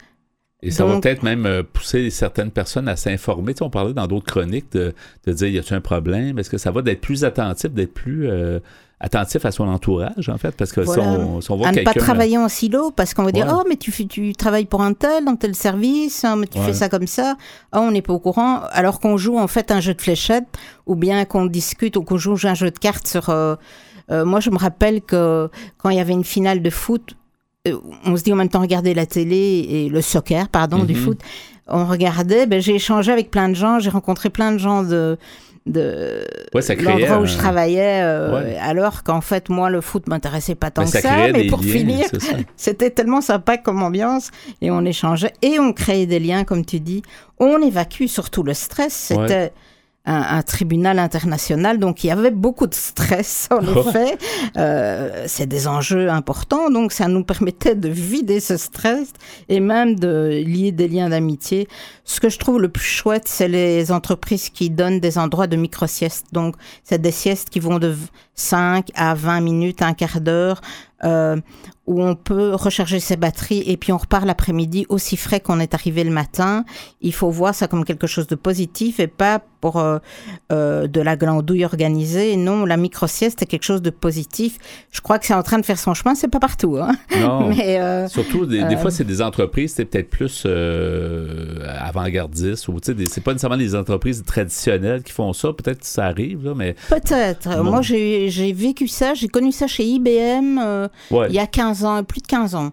Et ça va peut-être même euh, pousser certaines personnes à s'informer. Tu sais, on parlait dans d'autres chroniques de, de dire y a-t-il un problème? Est-ce que ça va d'être plus attentif, d'être plus euh, attentif à son entourage, en fait? Parce que si, Voilà. on, si on voit à ne pas travailler en silo parce qu'on va dire oh mais tu travailles pour un tel dans tel service hein, mais tu fais ça comme ça. Oh on n'est pas au courant. Alors qu'on joue en fait un jeu de fléchettes ou bien qu'on discute ou qu'on joue un jeu de cartes sur euh, euh, moi je me rappelle que quand il y avait une finale de foot on se dit en même temps regarder la télé et le soccer pardon du Mhm. foot. On regardait ben, j'ai échangé avec plein de gens j'ai rencontré plein de gens de de Ouais, l'endroit où un- je travaillais euh, Ouais. alors qu'en fait moi le foot m'intéressait pas tant Mais que ça mais pour liens, finir c'était tellement sympa comme ambiance et on échangeait et on créait des liens comme tu dis. On évacue surtout le stress. C'était un, un tribunal international. Donc il y avait beaucoup de stress en effet. Euh, c'est des enjeux importants. Donc ça nous permettait de vider ce stress et même de lier des liens d'amitié. Ce que je trouve le plus chouette c'est les entreprises qui donnent des endroits de micro-siestes donc c'est des siestes qui vont de 5 à 20 minutes un quart d'heure euh, où on peut recharger ses batteries et puis on repart l'après-midi aussi frais qu'on est arrivé le matin. Il faut voir ça comme quelque chose de positif et pas pour euh, euh, de la glandouille organisée. Non, la micro-sieste est quelque chose de positif. Je crois que c'est en train de faire son chemin. C'est pas partout, hein. Non. Mais euh, Surtout, des, des fois, c'est des entreprises, c'est peut-être plus avant-gardistes, ou c'est pas nécessairement des entreprises traditionnelles qui font ça. Peut-être que ça arrive, là, mais peut-être. Moi, j'ai vécu ça. J'ai connu ça chez IBM ouais. il y a 15 ans, plus de 15 ans.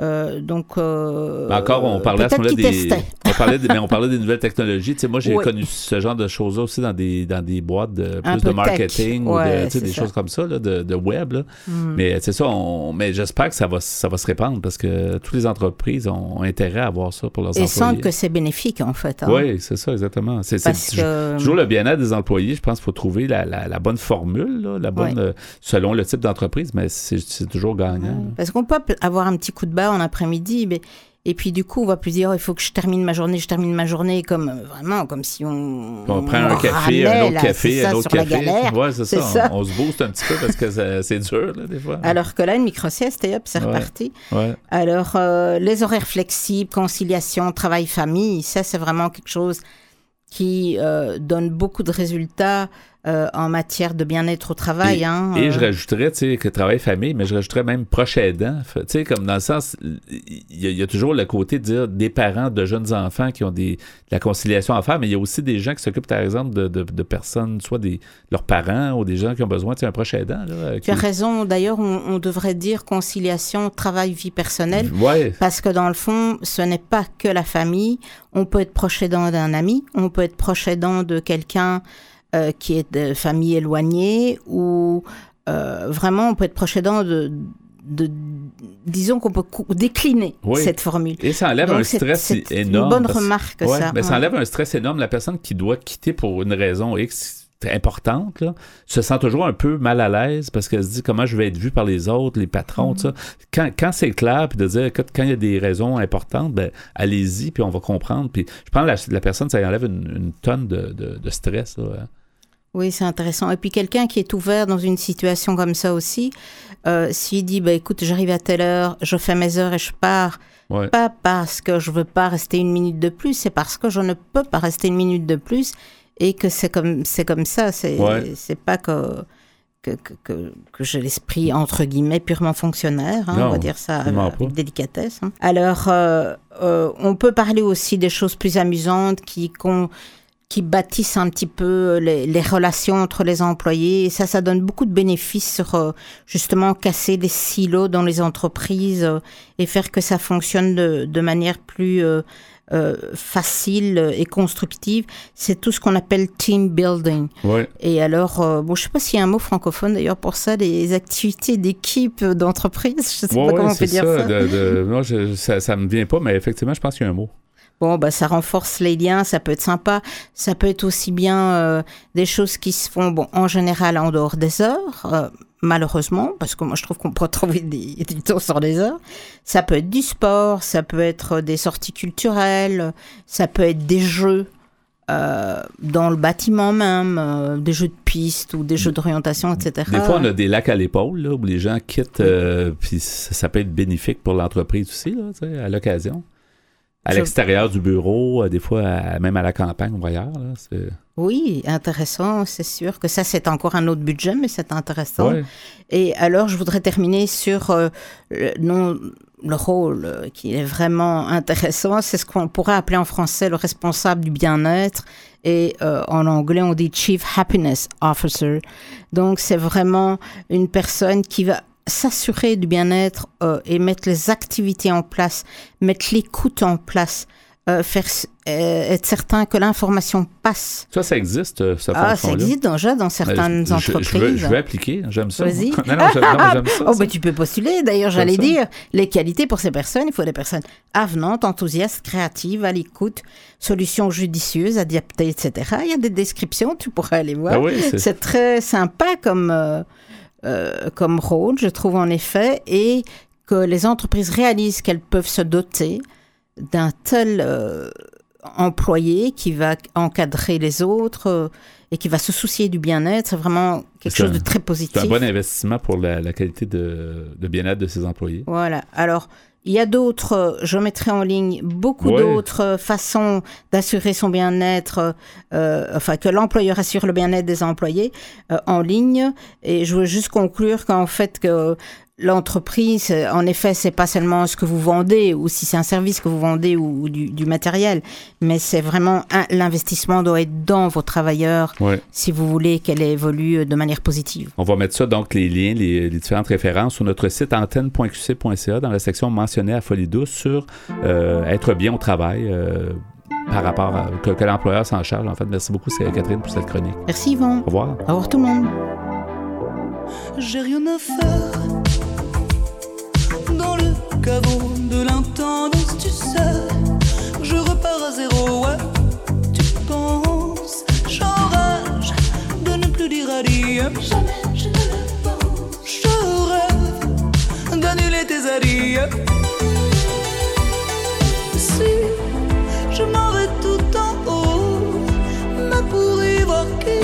Euh, donc, euh, Mais encore, on parlait à ce moment-là des, testaient. On parlait, des- mais on parlait des nouvelles technologies. Tu sais, moi, j'ai Oui. connu ce genre de choses-là aussi dans des, dans des boîtes de plus de marketing ou de, Ouais, tu sais, c'est des ça. choses comme ça, là, de, de web. là. Hmm. Mais c'est ça, on, mais j'espère que ça va, ça va se répandre parce que toutes les entreprises ont intérêt à avoir ça pour leurs et employés. sentent que c'est bénéfique, en fait. hein. Oui, c'est ça, exactement. C'est toujours- que- toujours le bien-être des employés. Je pense qu'il faut trouver la, la- la bonne formule, là, la bonne, euh, selon le type d'entreprise, mais c'est c'est toujours gagnant. Parce qu'on peut avoir un petit coup de bas en après-midi, mais et puis du coup, on va plus dire oh, il faut que je termine ma journée, je termine ma journée comme euh, vraiment comme si on On prend un café, un autre là, café, ça, un autre café. Ouais, c'est ça. On, on se booste un petit peu parce que c'est dur, là, des fois. Alors que là, une micro-sieste, et hop, c'est Ouais. reparti. Ouais. Alors, euh, les horaires flexibles, conciliation, travail-famille, ça, c'est vraiment quelque chose qui euh, donne beaucoup de résultats euh, en matière de bien-être au travail. Et, hein, et euh. je rajouterais, tu sais, que travail-famille, mais je rajouterais même proche aidant. Tu sais, comme dans le sens, il y, a- il y a toujours le côté de dire des parents de jeunes enfants qui ont des, de la conciliation à faire, mais il y a aussi des gens qui s'occupent, par exemple, de, de, de personnes, soit des, leurs parents ou des gens qui ont besoin, tu sais, un proche aidant. Là, Tu as raison. D'ailleurs, on, on devrait dire conciliation travail-vie personnelle. Ouais, Parce que dans le fond, ce n'est pas que la famille. On peut être proche aidant d'un ami, on peut être proche aidant de quelqu'un euh, qui est de famille éloignée, ou euh, vraiment, on peut être proche aidant de, de disons qu'on peut décliner Oui. cette formule. Et ça enlève Donc, un stress c'est une énorme. bonne parce- remarque, Ouais, ça. mais ça Ouais. enlève un stress énorme. La personne qui doit quitter pour une raison X importante, là, se sent toujours un peu mal à l'aise parce qu'elle se dit comment je vais être vu par les autres, les patrons, Mm. tout ça. Quand, quand c'est clair, puis de dire écoute, quand il y a des raisons importantes, ben, allez-y, puis on va comprendre. Puis je que la, la personne, ça enlève une, une tonne de, de- de stress. là. hein. Oui, c'est intéressant. Et puis quelqu'un qui est ouvert dans une situation comme ça aussi, euh, s'il dit, bah, écoute, j'arrive à telle heure, je fais mes heures et je pars, Ouais. pas parce que je veux pas rester une minute de plus, c'est parce que je ne peux pas rester une minute de plus et que c'est comme c'est comme ça. C'est Ouais. c'est pas que que, que, j'ai l'esprit entre guillemets purement fonctionnaire, hein, Non, on va dire ça avec pas. délicatesse. hein. Alors, euh, euh, on peut parler aussi des choses plus amusantes qui qu'on qui bâtissent un petit peu les, les relations entre les employés. Et ça, ça donne beaucoup de bénéfices sur euh, justement casser les silos dans les entreprises euh, et faire que ça fonctionne de, de manière plus euh, euh, facile et constructive. C'est tout ce qu'on appelle team building. Ouais. Et alors, euh, bon, je sais pas s'il y a un mot francophone d'ailleurs pour ça, des activités d'équipe d'entreprise. Je sais Ouais, pas ouais, comment on peut dire ça. ça. de- de- moi, je- ça, ça me vient pas, mais effectivement, je pense qu'il y a un mot. Bon, bah, ça renforce les liens, ça peut être sympa. Ça peut être aussi bien euh, des choses qui se font, bon, en général, en dehors des heures, euh, malheureusement, parce que moi, je trouve qu'on peut trouver des, du temps sur les heures. Ça peut être du sport, ça peut être des sorties culturelles, ça peut être des jeux. euh, dans le bâtiment même, euh, des jeux de piste ou des jeux d'orientation, etc. Des fois, on a des lacs à l'épaule, où les gens quittent, euh, puis ça, ça peut être bénéfique pour l'entreprise aussi, là, à l'occasion. À Je- l'extérieur du bureau, euh, des fois, à- même à la campagne ou ailleurs. Là, Oui, intéressant, c'est sûr que ça c'est encore un autre budget, mais c'est intéressant. Ouais. Et alors je voudrais terminer sur euh, le, non, le rôle euh, qui est vraiment intéressant, c'est ce qu'on pourrait appeler en français le responsable du bien-être et euh, en anglais on dit Chief Happiness Officer. Donc c'est vraiment une personne qui va s'assurer du bien-être euh, et mettre les activités en place, mettre l'écoute en place, euh, faire euh, être certain que l'information passe. Ça, ça existe, cette Ah, ça existe déjà dans certaines Je- je- entreprises. Je, veux, je veux appliquer, j'aime ça. Vas-y. non, non, j'aime, ça. Oh, ça. bah, tu peux postuler. D'ailleurs, j'allais ça. dire, les qualités pour ces personnes, il faut des personnes avenantes, enthousiastes, créatives, à l'écoute, solutions judicieuses, adaptées, etc. Il y a des descriptions, tu pourras aller voir. Ah oui, c'est- c'est très sympa comme, euh, euh, comme rôle, je trouve en effet, et que les entreprises réalisent qu'elles peuvent se doter d'un tel euh, employé qui va encadrer les autres euh, et qui va se soucier du bien-être. C'est vraiment quelque chose un- de très positif. C'est un bon investissement pour la, la qualité de, de bien-être de ses employés. Voilà. Alors, il y a d'autres, je mettrai en ligne beaucoup Ouais. d'autres façons d'assurer son bien-être, euh, enfin que l'employeur assure le bien-être des employés euh, en ligne. Et je veux juste conclure qu'en fait que l'entreprise, euh, en effet, c'est pas seulement ce que vous vendez ou si c'est un service que vous vendez ou, ou du, du matériel, mais c'est vraiment l'investissement doit être dans vos travailleurs Ouais. si vous voulez qu'elle évolue de manière positive. On va mettre ça, donc, les liens, les, les différentes références sur notre site antenne.qc.ca dans la section mentionnée à Folie Douce sur euh, être bien au travail euh, par rapport à que, que l'employeur s'en charge. En fait, merci beaucoup, c'est Catherine, pour cette chronique. Merci Yvon. Au revoir. Au revoir tout le monde. J'ai rien à faire de l'intendance, tu sais. Je repars à zéro, ouais. Tu penses, j'enrage de ne plus dire adieu. Jamais je ne le pense. Je rêve d'annuler tes adieux. Si je m'en vais tout en haut, mais pour y voir qui?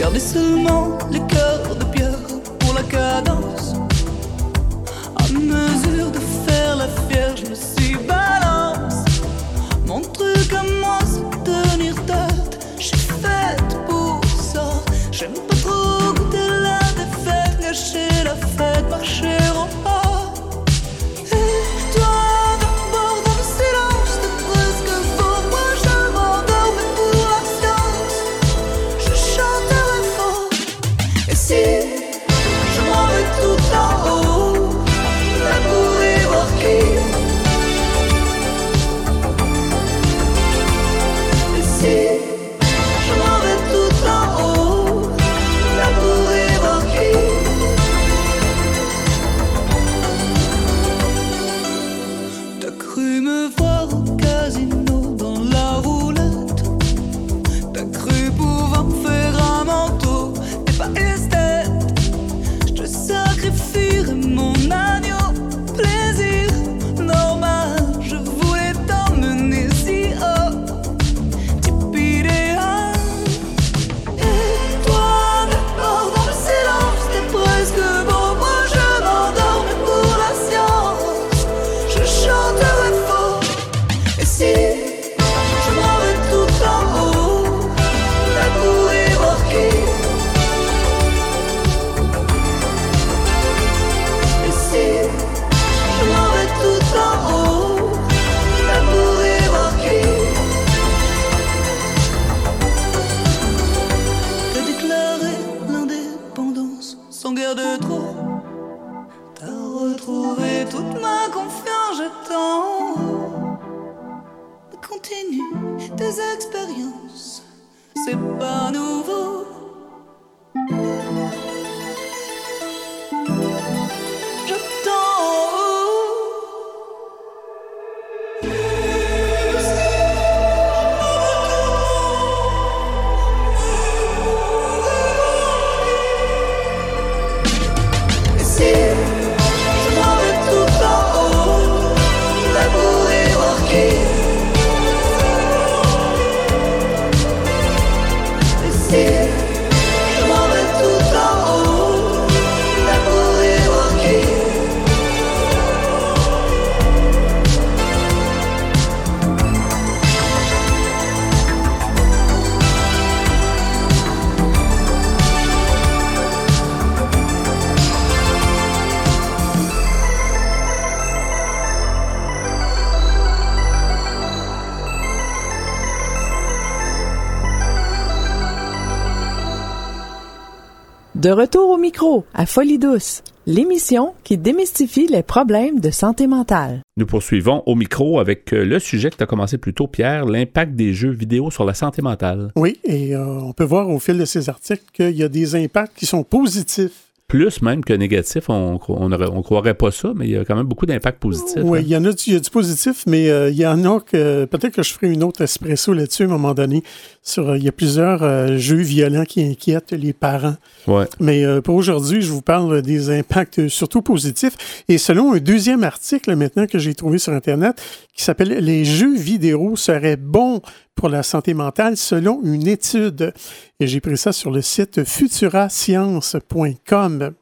Gardez seulement les cœurs cadence. À mesure de De retour au micro à Folie douce, l'émission qui démystifie les problèmes de santé mentale. Nous poursuivons au micro avec euh, le sujet que tu as commencé plus tôt, Pierre, l'impact des jeux vidéo sur la santé mentale. Oui, et euh, on peut voir au fil de ces articles qu'il y a des impacts qui sont positifs plus même que négatif. On on, croirait pas ça, mais il y a quand même beaucoup d'impact positif. Oui, hein. il y en a, du positif, mais euh, il y en a que peut-être que je ferai une autre espresso là-dessus à un moment donné. Sur, euh, il y a plusieurs euh, jeux violents qui inquiètent les parents. Ouais. Mais pour aujourd'hui, je vous parle des impacts surtout positifs. Et selon un deuxième article maintenant que j'ai trouvé sur Internet qui s'appelle Les jeux vidéo seraient bons pour la santé mentale selon une étude. Et j'ai pris ça sur le site futurascience.com.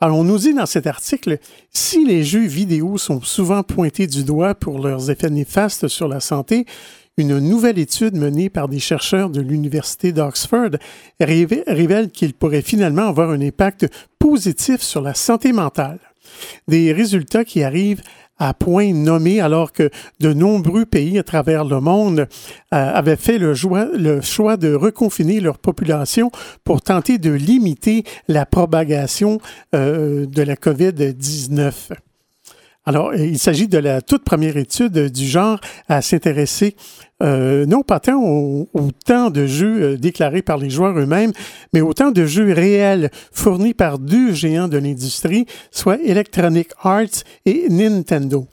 Alors, on nous dit dans cet article, si les jeux vidéo sont souvent pointés du doigt pour leurs effets néfastes sur la santé, une nouvelle étude menée par des chercheurs de l'Université d'Oxford révèle qu'ils pourraient finalement avoir un impact positif sur la santé mentale. Des résultats qui arrivent à point nommé alors que de nombreux pays à travers le monde euh, avaient fait le, le, choix de reconfiner leur population pour tenter de limiter la propagation euh, de la COVID-19. Alors, il s'agit de la toute première étude du genre à s'intéresser euh, non pas tant au, temps de jeux euh, déclarés par les joueurs eux-mêmes, mais au temps de jeux réels fournis par deux géants de l'industrie, soit Electronic Arts et Nintendo.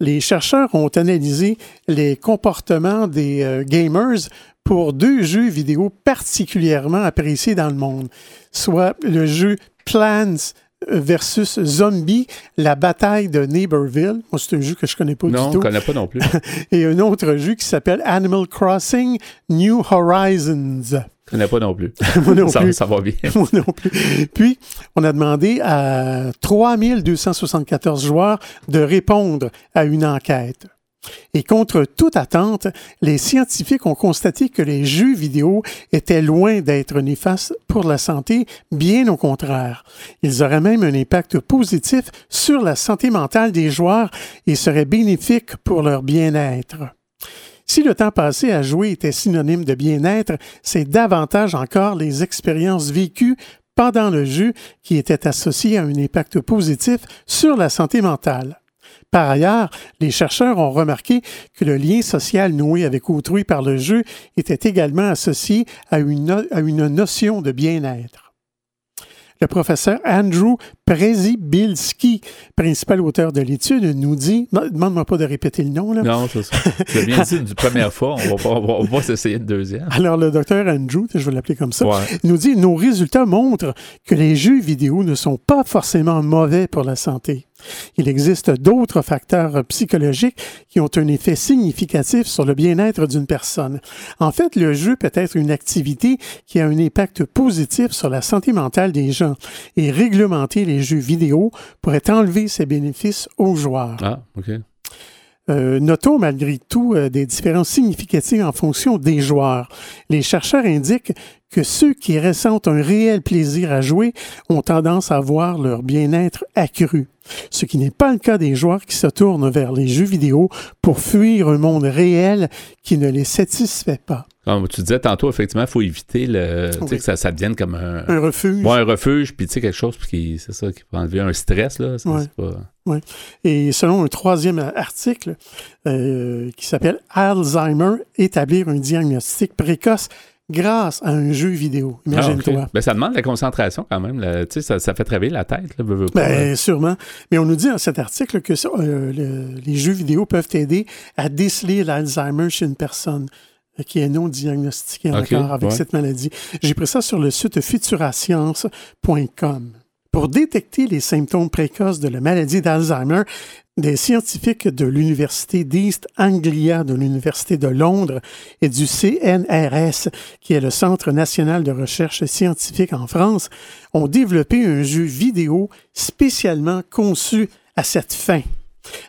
Les chercheurs ont analysé les comportements des euh, gamers pour deux jeux vidéo particulièrement appréciés dans le monde, soit le jeu Plants versus Zombie, la bataille de Neighborville. Moi, c'est un jeu que je connais pas du tout. Non, je connais pas non plus. Et un autre jeu qui s'appelle Animal Crossing New Horizons. Je connais pas non plus. Moi non ça, plus. Ça va bien. Moi non plus. Puis, on a demandé à 3274 joueurs de répondre à une enquête. Et contre toute attente, les scientifiques ont constaté que les jeux vidéo étaient loin d'être néfastes pour la santé, bien au contraire. Ils auraient même un impact positif sur la santé mentale des joueurs et seraient bénéfiques pour leur bien-être. Si le temps passé à jouer était synonyme de bien-être, c'est davantage encore les expériences vécues pendant le jeu qui étaient associées à un impact positif sur la santé mentale. Par ailleurs, les chercheurs ont remarqué que le lien social noué avec autrui par le jeu était également associé à une, à une notion de bien-être le professeur Andrew Prezibilski, principal auteur de l'étude, nous dit, demande-moi pas de répéter le nom. Là. Non, c'est ça. Tu bien dit une première fois, on va, on va, s'essayer une deuxième. Alors, le docteur Andrew, je vais l'appeler comme ça, nous dit, nos résultats montrent que les jeux vidéo ne sont pas forcément mauvais pour la santé. Il existe d'autres facteurs psychologiques qui ont un effet significatif sur le bien-être d'une personne. En fait, le jeu peut être une activité qui a un impact positif sur la santé mentale des gens et réglementer les jeux vidéo pourrait enlever ces bénéfices aux joueurs. Ah, OK. Euh, notons malgré tout euh, des différences significatives en fonction des joueurs. Les chercheurs indiquent que ceux qui ressentent un réel plaisir à jouer ont tendance à voir leur bien-être accru, ce qui n'est pas le cas des joueurs qui se tournent vers les jeux vidéo pour fuir un monde réel qui ne les satisfait pas. Comme tu disais tantôt, effectivement, il faut éviter le, que ça, ça, devienne comme un, un refuge. un refuge, puis tu sais, quelque chose qui, c'est ça, qui peut enlever un stress. Là, pas... Et selon un troisième article euh, qui s'appelle Alzheimer, établir un diagnostic précoce grâce à un jeu vidéo. Ah, Imagine-toi. ben, ça demande la concentration quand même. Ça, ça fait travailler la tête. Là, ben, sûrement. Mais on nous dit dans cet article que euh, les jeux vidéo peuvent aider à déceler l'Alzheimer chez une personne qui est non diagnostiquée encore avec cette maladie. J'ai pris ça sur le site futurascience.com. Pour détecter les symptômes précoces de la maladie d'Alzheimer, des scientifiques de l'Université d'East Anglia de l'Université de Londres et du CNRS, qui est le Centre national de recherche scientifique en France, ont développé un jeu vidéo spécialement conçu à cette fin.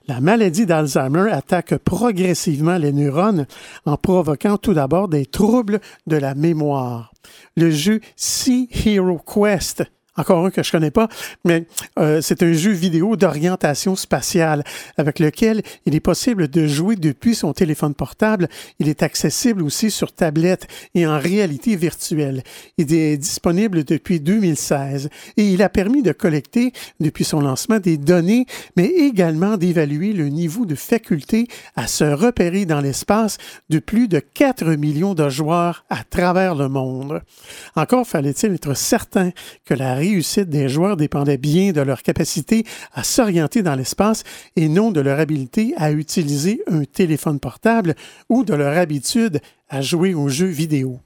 La maladie d'Alzheimer attaque progressivement les neurones en provoquant tout d'abord des troubles de la mémoire. Le jeu Sea Hero Quest encore un que je connais pas, mais euh, c'est un jeu vidéo d'orientation spatiale avec lequel il est possible de jouer depuis son téléphone portable. Il est accessible aussi sur tablette et en réalité virtuelle. Il est disponible depuis 2016 et il a permis de collecter depuis son lancement des données, mais également d'évaluer le niveau de faculté à se repérer dans l'espace de plus de 4 millions de joueurs à travers le monde. Encore fallait-il être certain que la réussite des joueurs dépendait bien de leur capacité à s'orienter dans l'espace et non de leur habileté à utiliser un téléphone portable ou de leur habitude à jouer aux jeux vidéo.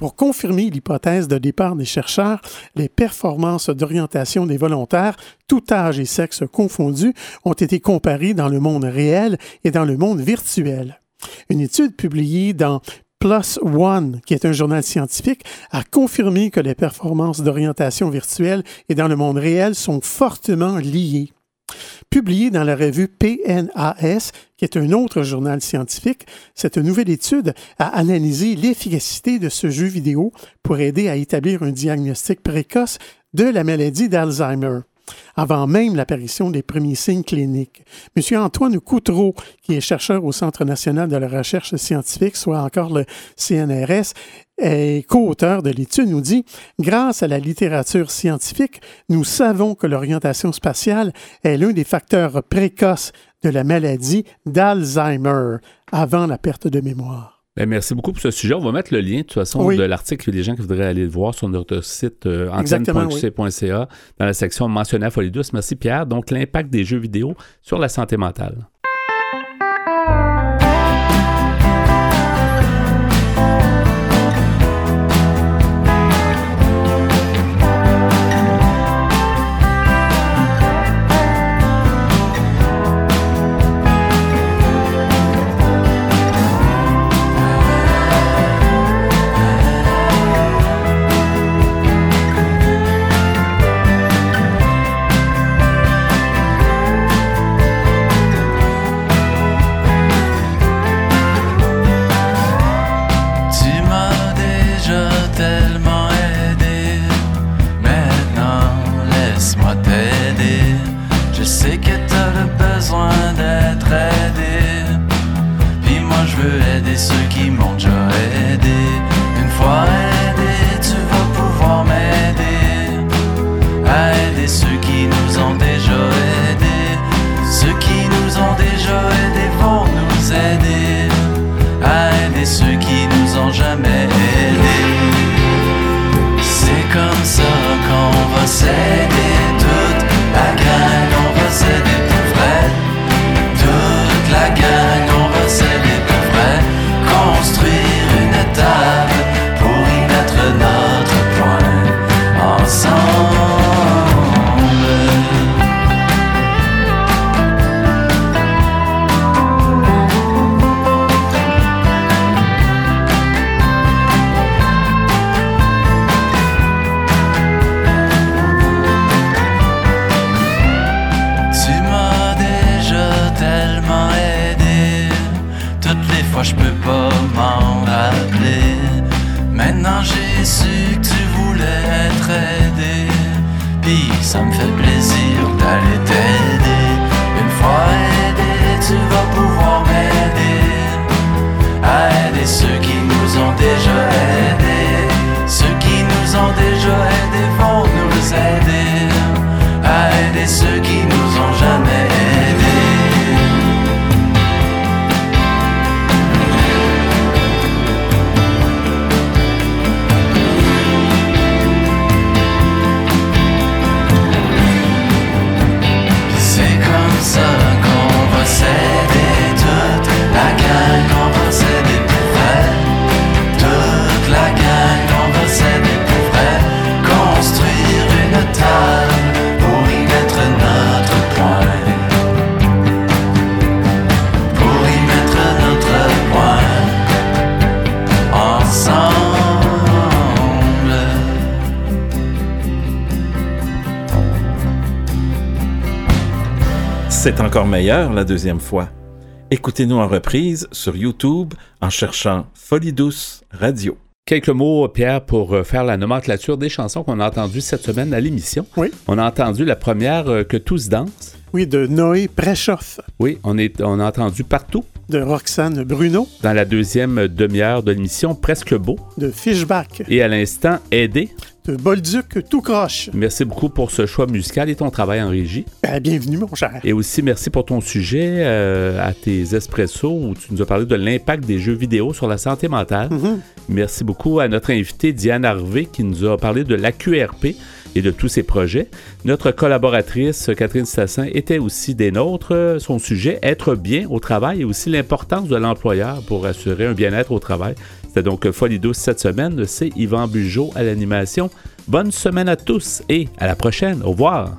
Pour confirmer l'hypothèse de départ des chercheurs, les performances d'orientation des volontaires, tout âge et sexe confondus, ont été comparées dans le monde réel et dans le monde virtuel. Une étude publiée dans Plus One, qui est un journal scientifique, a confirmé que les performances d'orientation virtuelle et dans le monde réel sont fortement liées. Publiée dans la revue PNAS, qui est un autre journal scientifique, cette nouvelle étude a analysé l'efficacité de ce jeu vidéo pour aider à établir un diagnostic précoce de la maladie d'Alzheimer avant même l'apparition des premiers signes cliniques. M. Antoine Coutreau, qui est chercheur au Centre national de la recherche scientifique, soit encore le CNRS, et co-auteur de l'étude, nous dit Grâce à la littérature scientifique, nous savons que l'orientation spatiale est l'un des facteurs précoces de la maladie d'Alzheimer avant la perte de mémoire. Ben, merci beaucoup pour ce sujet. On va mettre le lien, de toute façon, Oui. de l'article des gens qui voudraient aller le voir sur notre site euh, antenne.qc.ca dans la section mentionnée à Folie Douce. Merci Pierre. Donc, l'impact des jeux vidéo sur la santé mentale. C'est encore meilleur la deuxième fois. Écoutez-nous en reprise sur YouTube en cherchant Folie Douce Radio. Quelques mots, Pierre, pour euh, faire la nomenclature des chansons qu'on a entendues cette semaine à l'émission. Oui. On a entendu la première, euh, Que tous dansent. Oui, de Noé Prechoff, Oui, on, est, on a entendu partout. de Roxane Bruno, Dans la deuxième demi-heure de l'émission, Presque Beau. de Fishback, Et à l'instant, Aider. Bolduc Tout Croche. Merci beaucoup pour ce choix musical et ton travail en régie. Ben, bienvenue, mon cher. Et aussi, merci pour ton sujet euh, à tes espressos où tu nous as parlé de l'impact des jeux vidéo sur la santé mentale. Mhm. Merci beaucoup à notre invitée Diane Harvey qui nous a parlé de l'AQRP et de tous ses projets. Notre collaboratrice Catherine Stassin était aussi des nôtres. Son sujet, être bien au travail et aussi l'importance de l'employeur pour assurer un bien-être au travail. C'était donc Folie douce cette semaine. C'est Yvan Bugeaud à l'animation. Bonne semaine à tous et à la prochaine. Au revoir.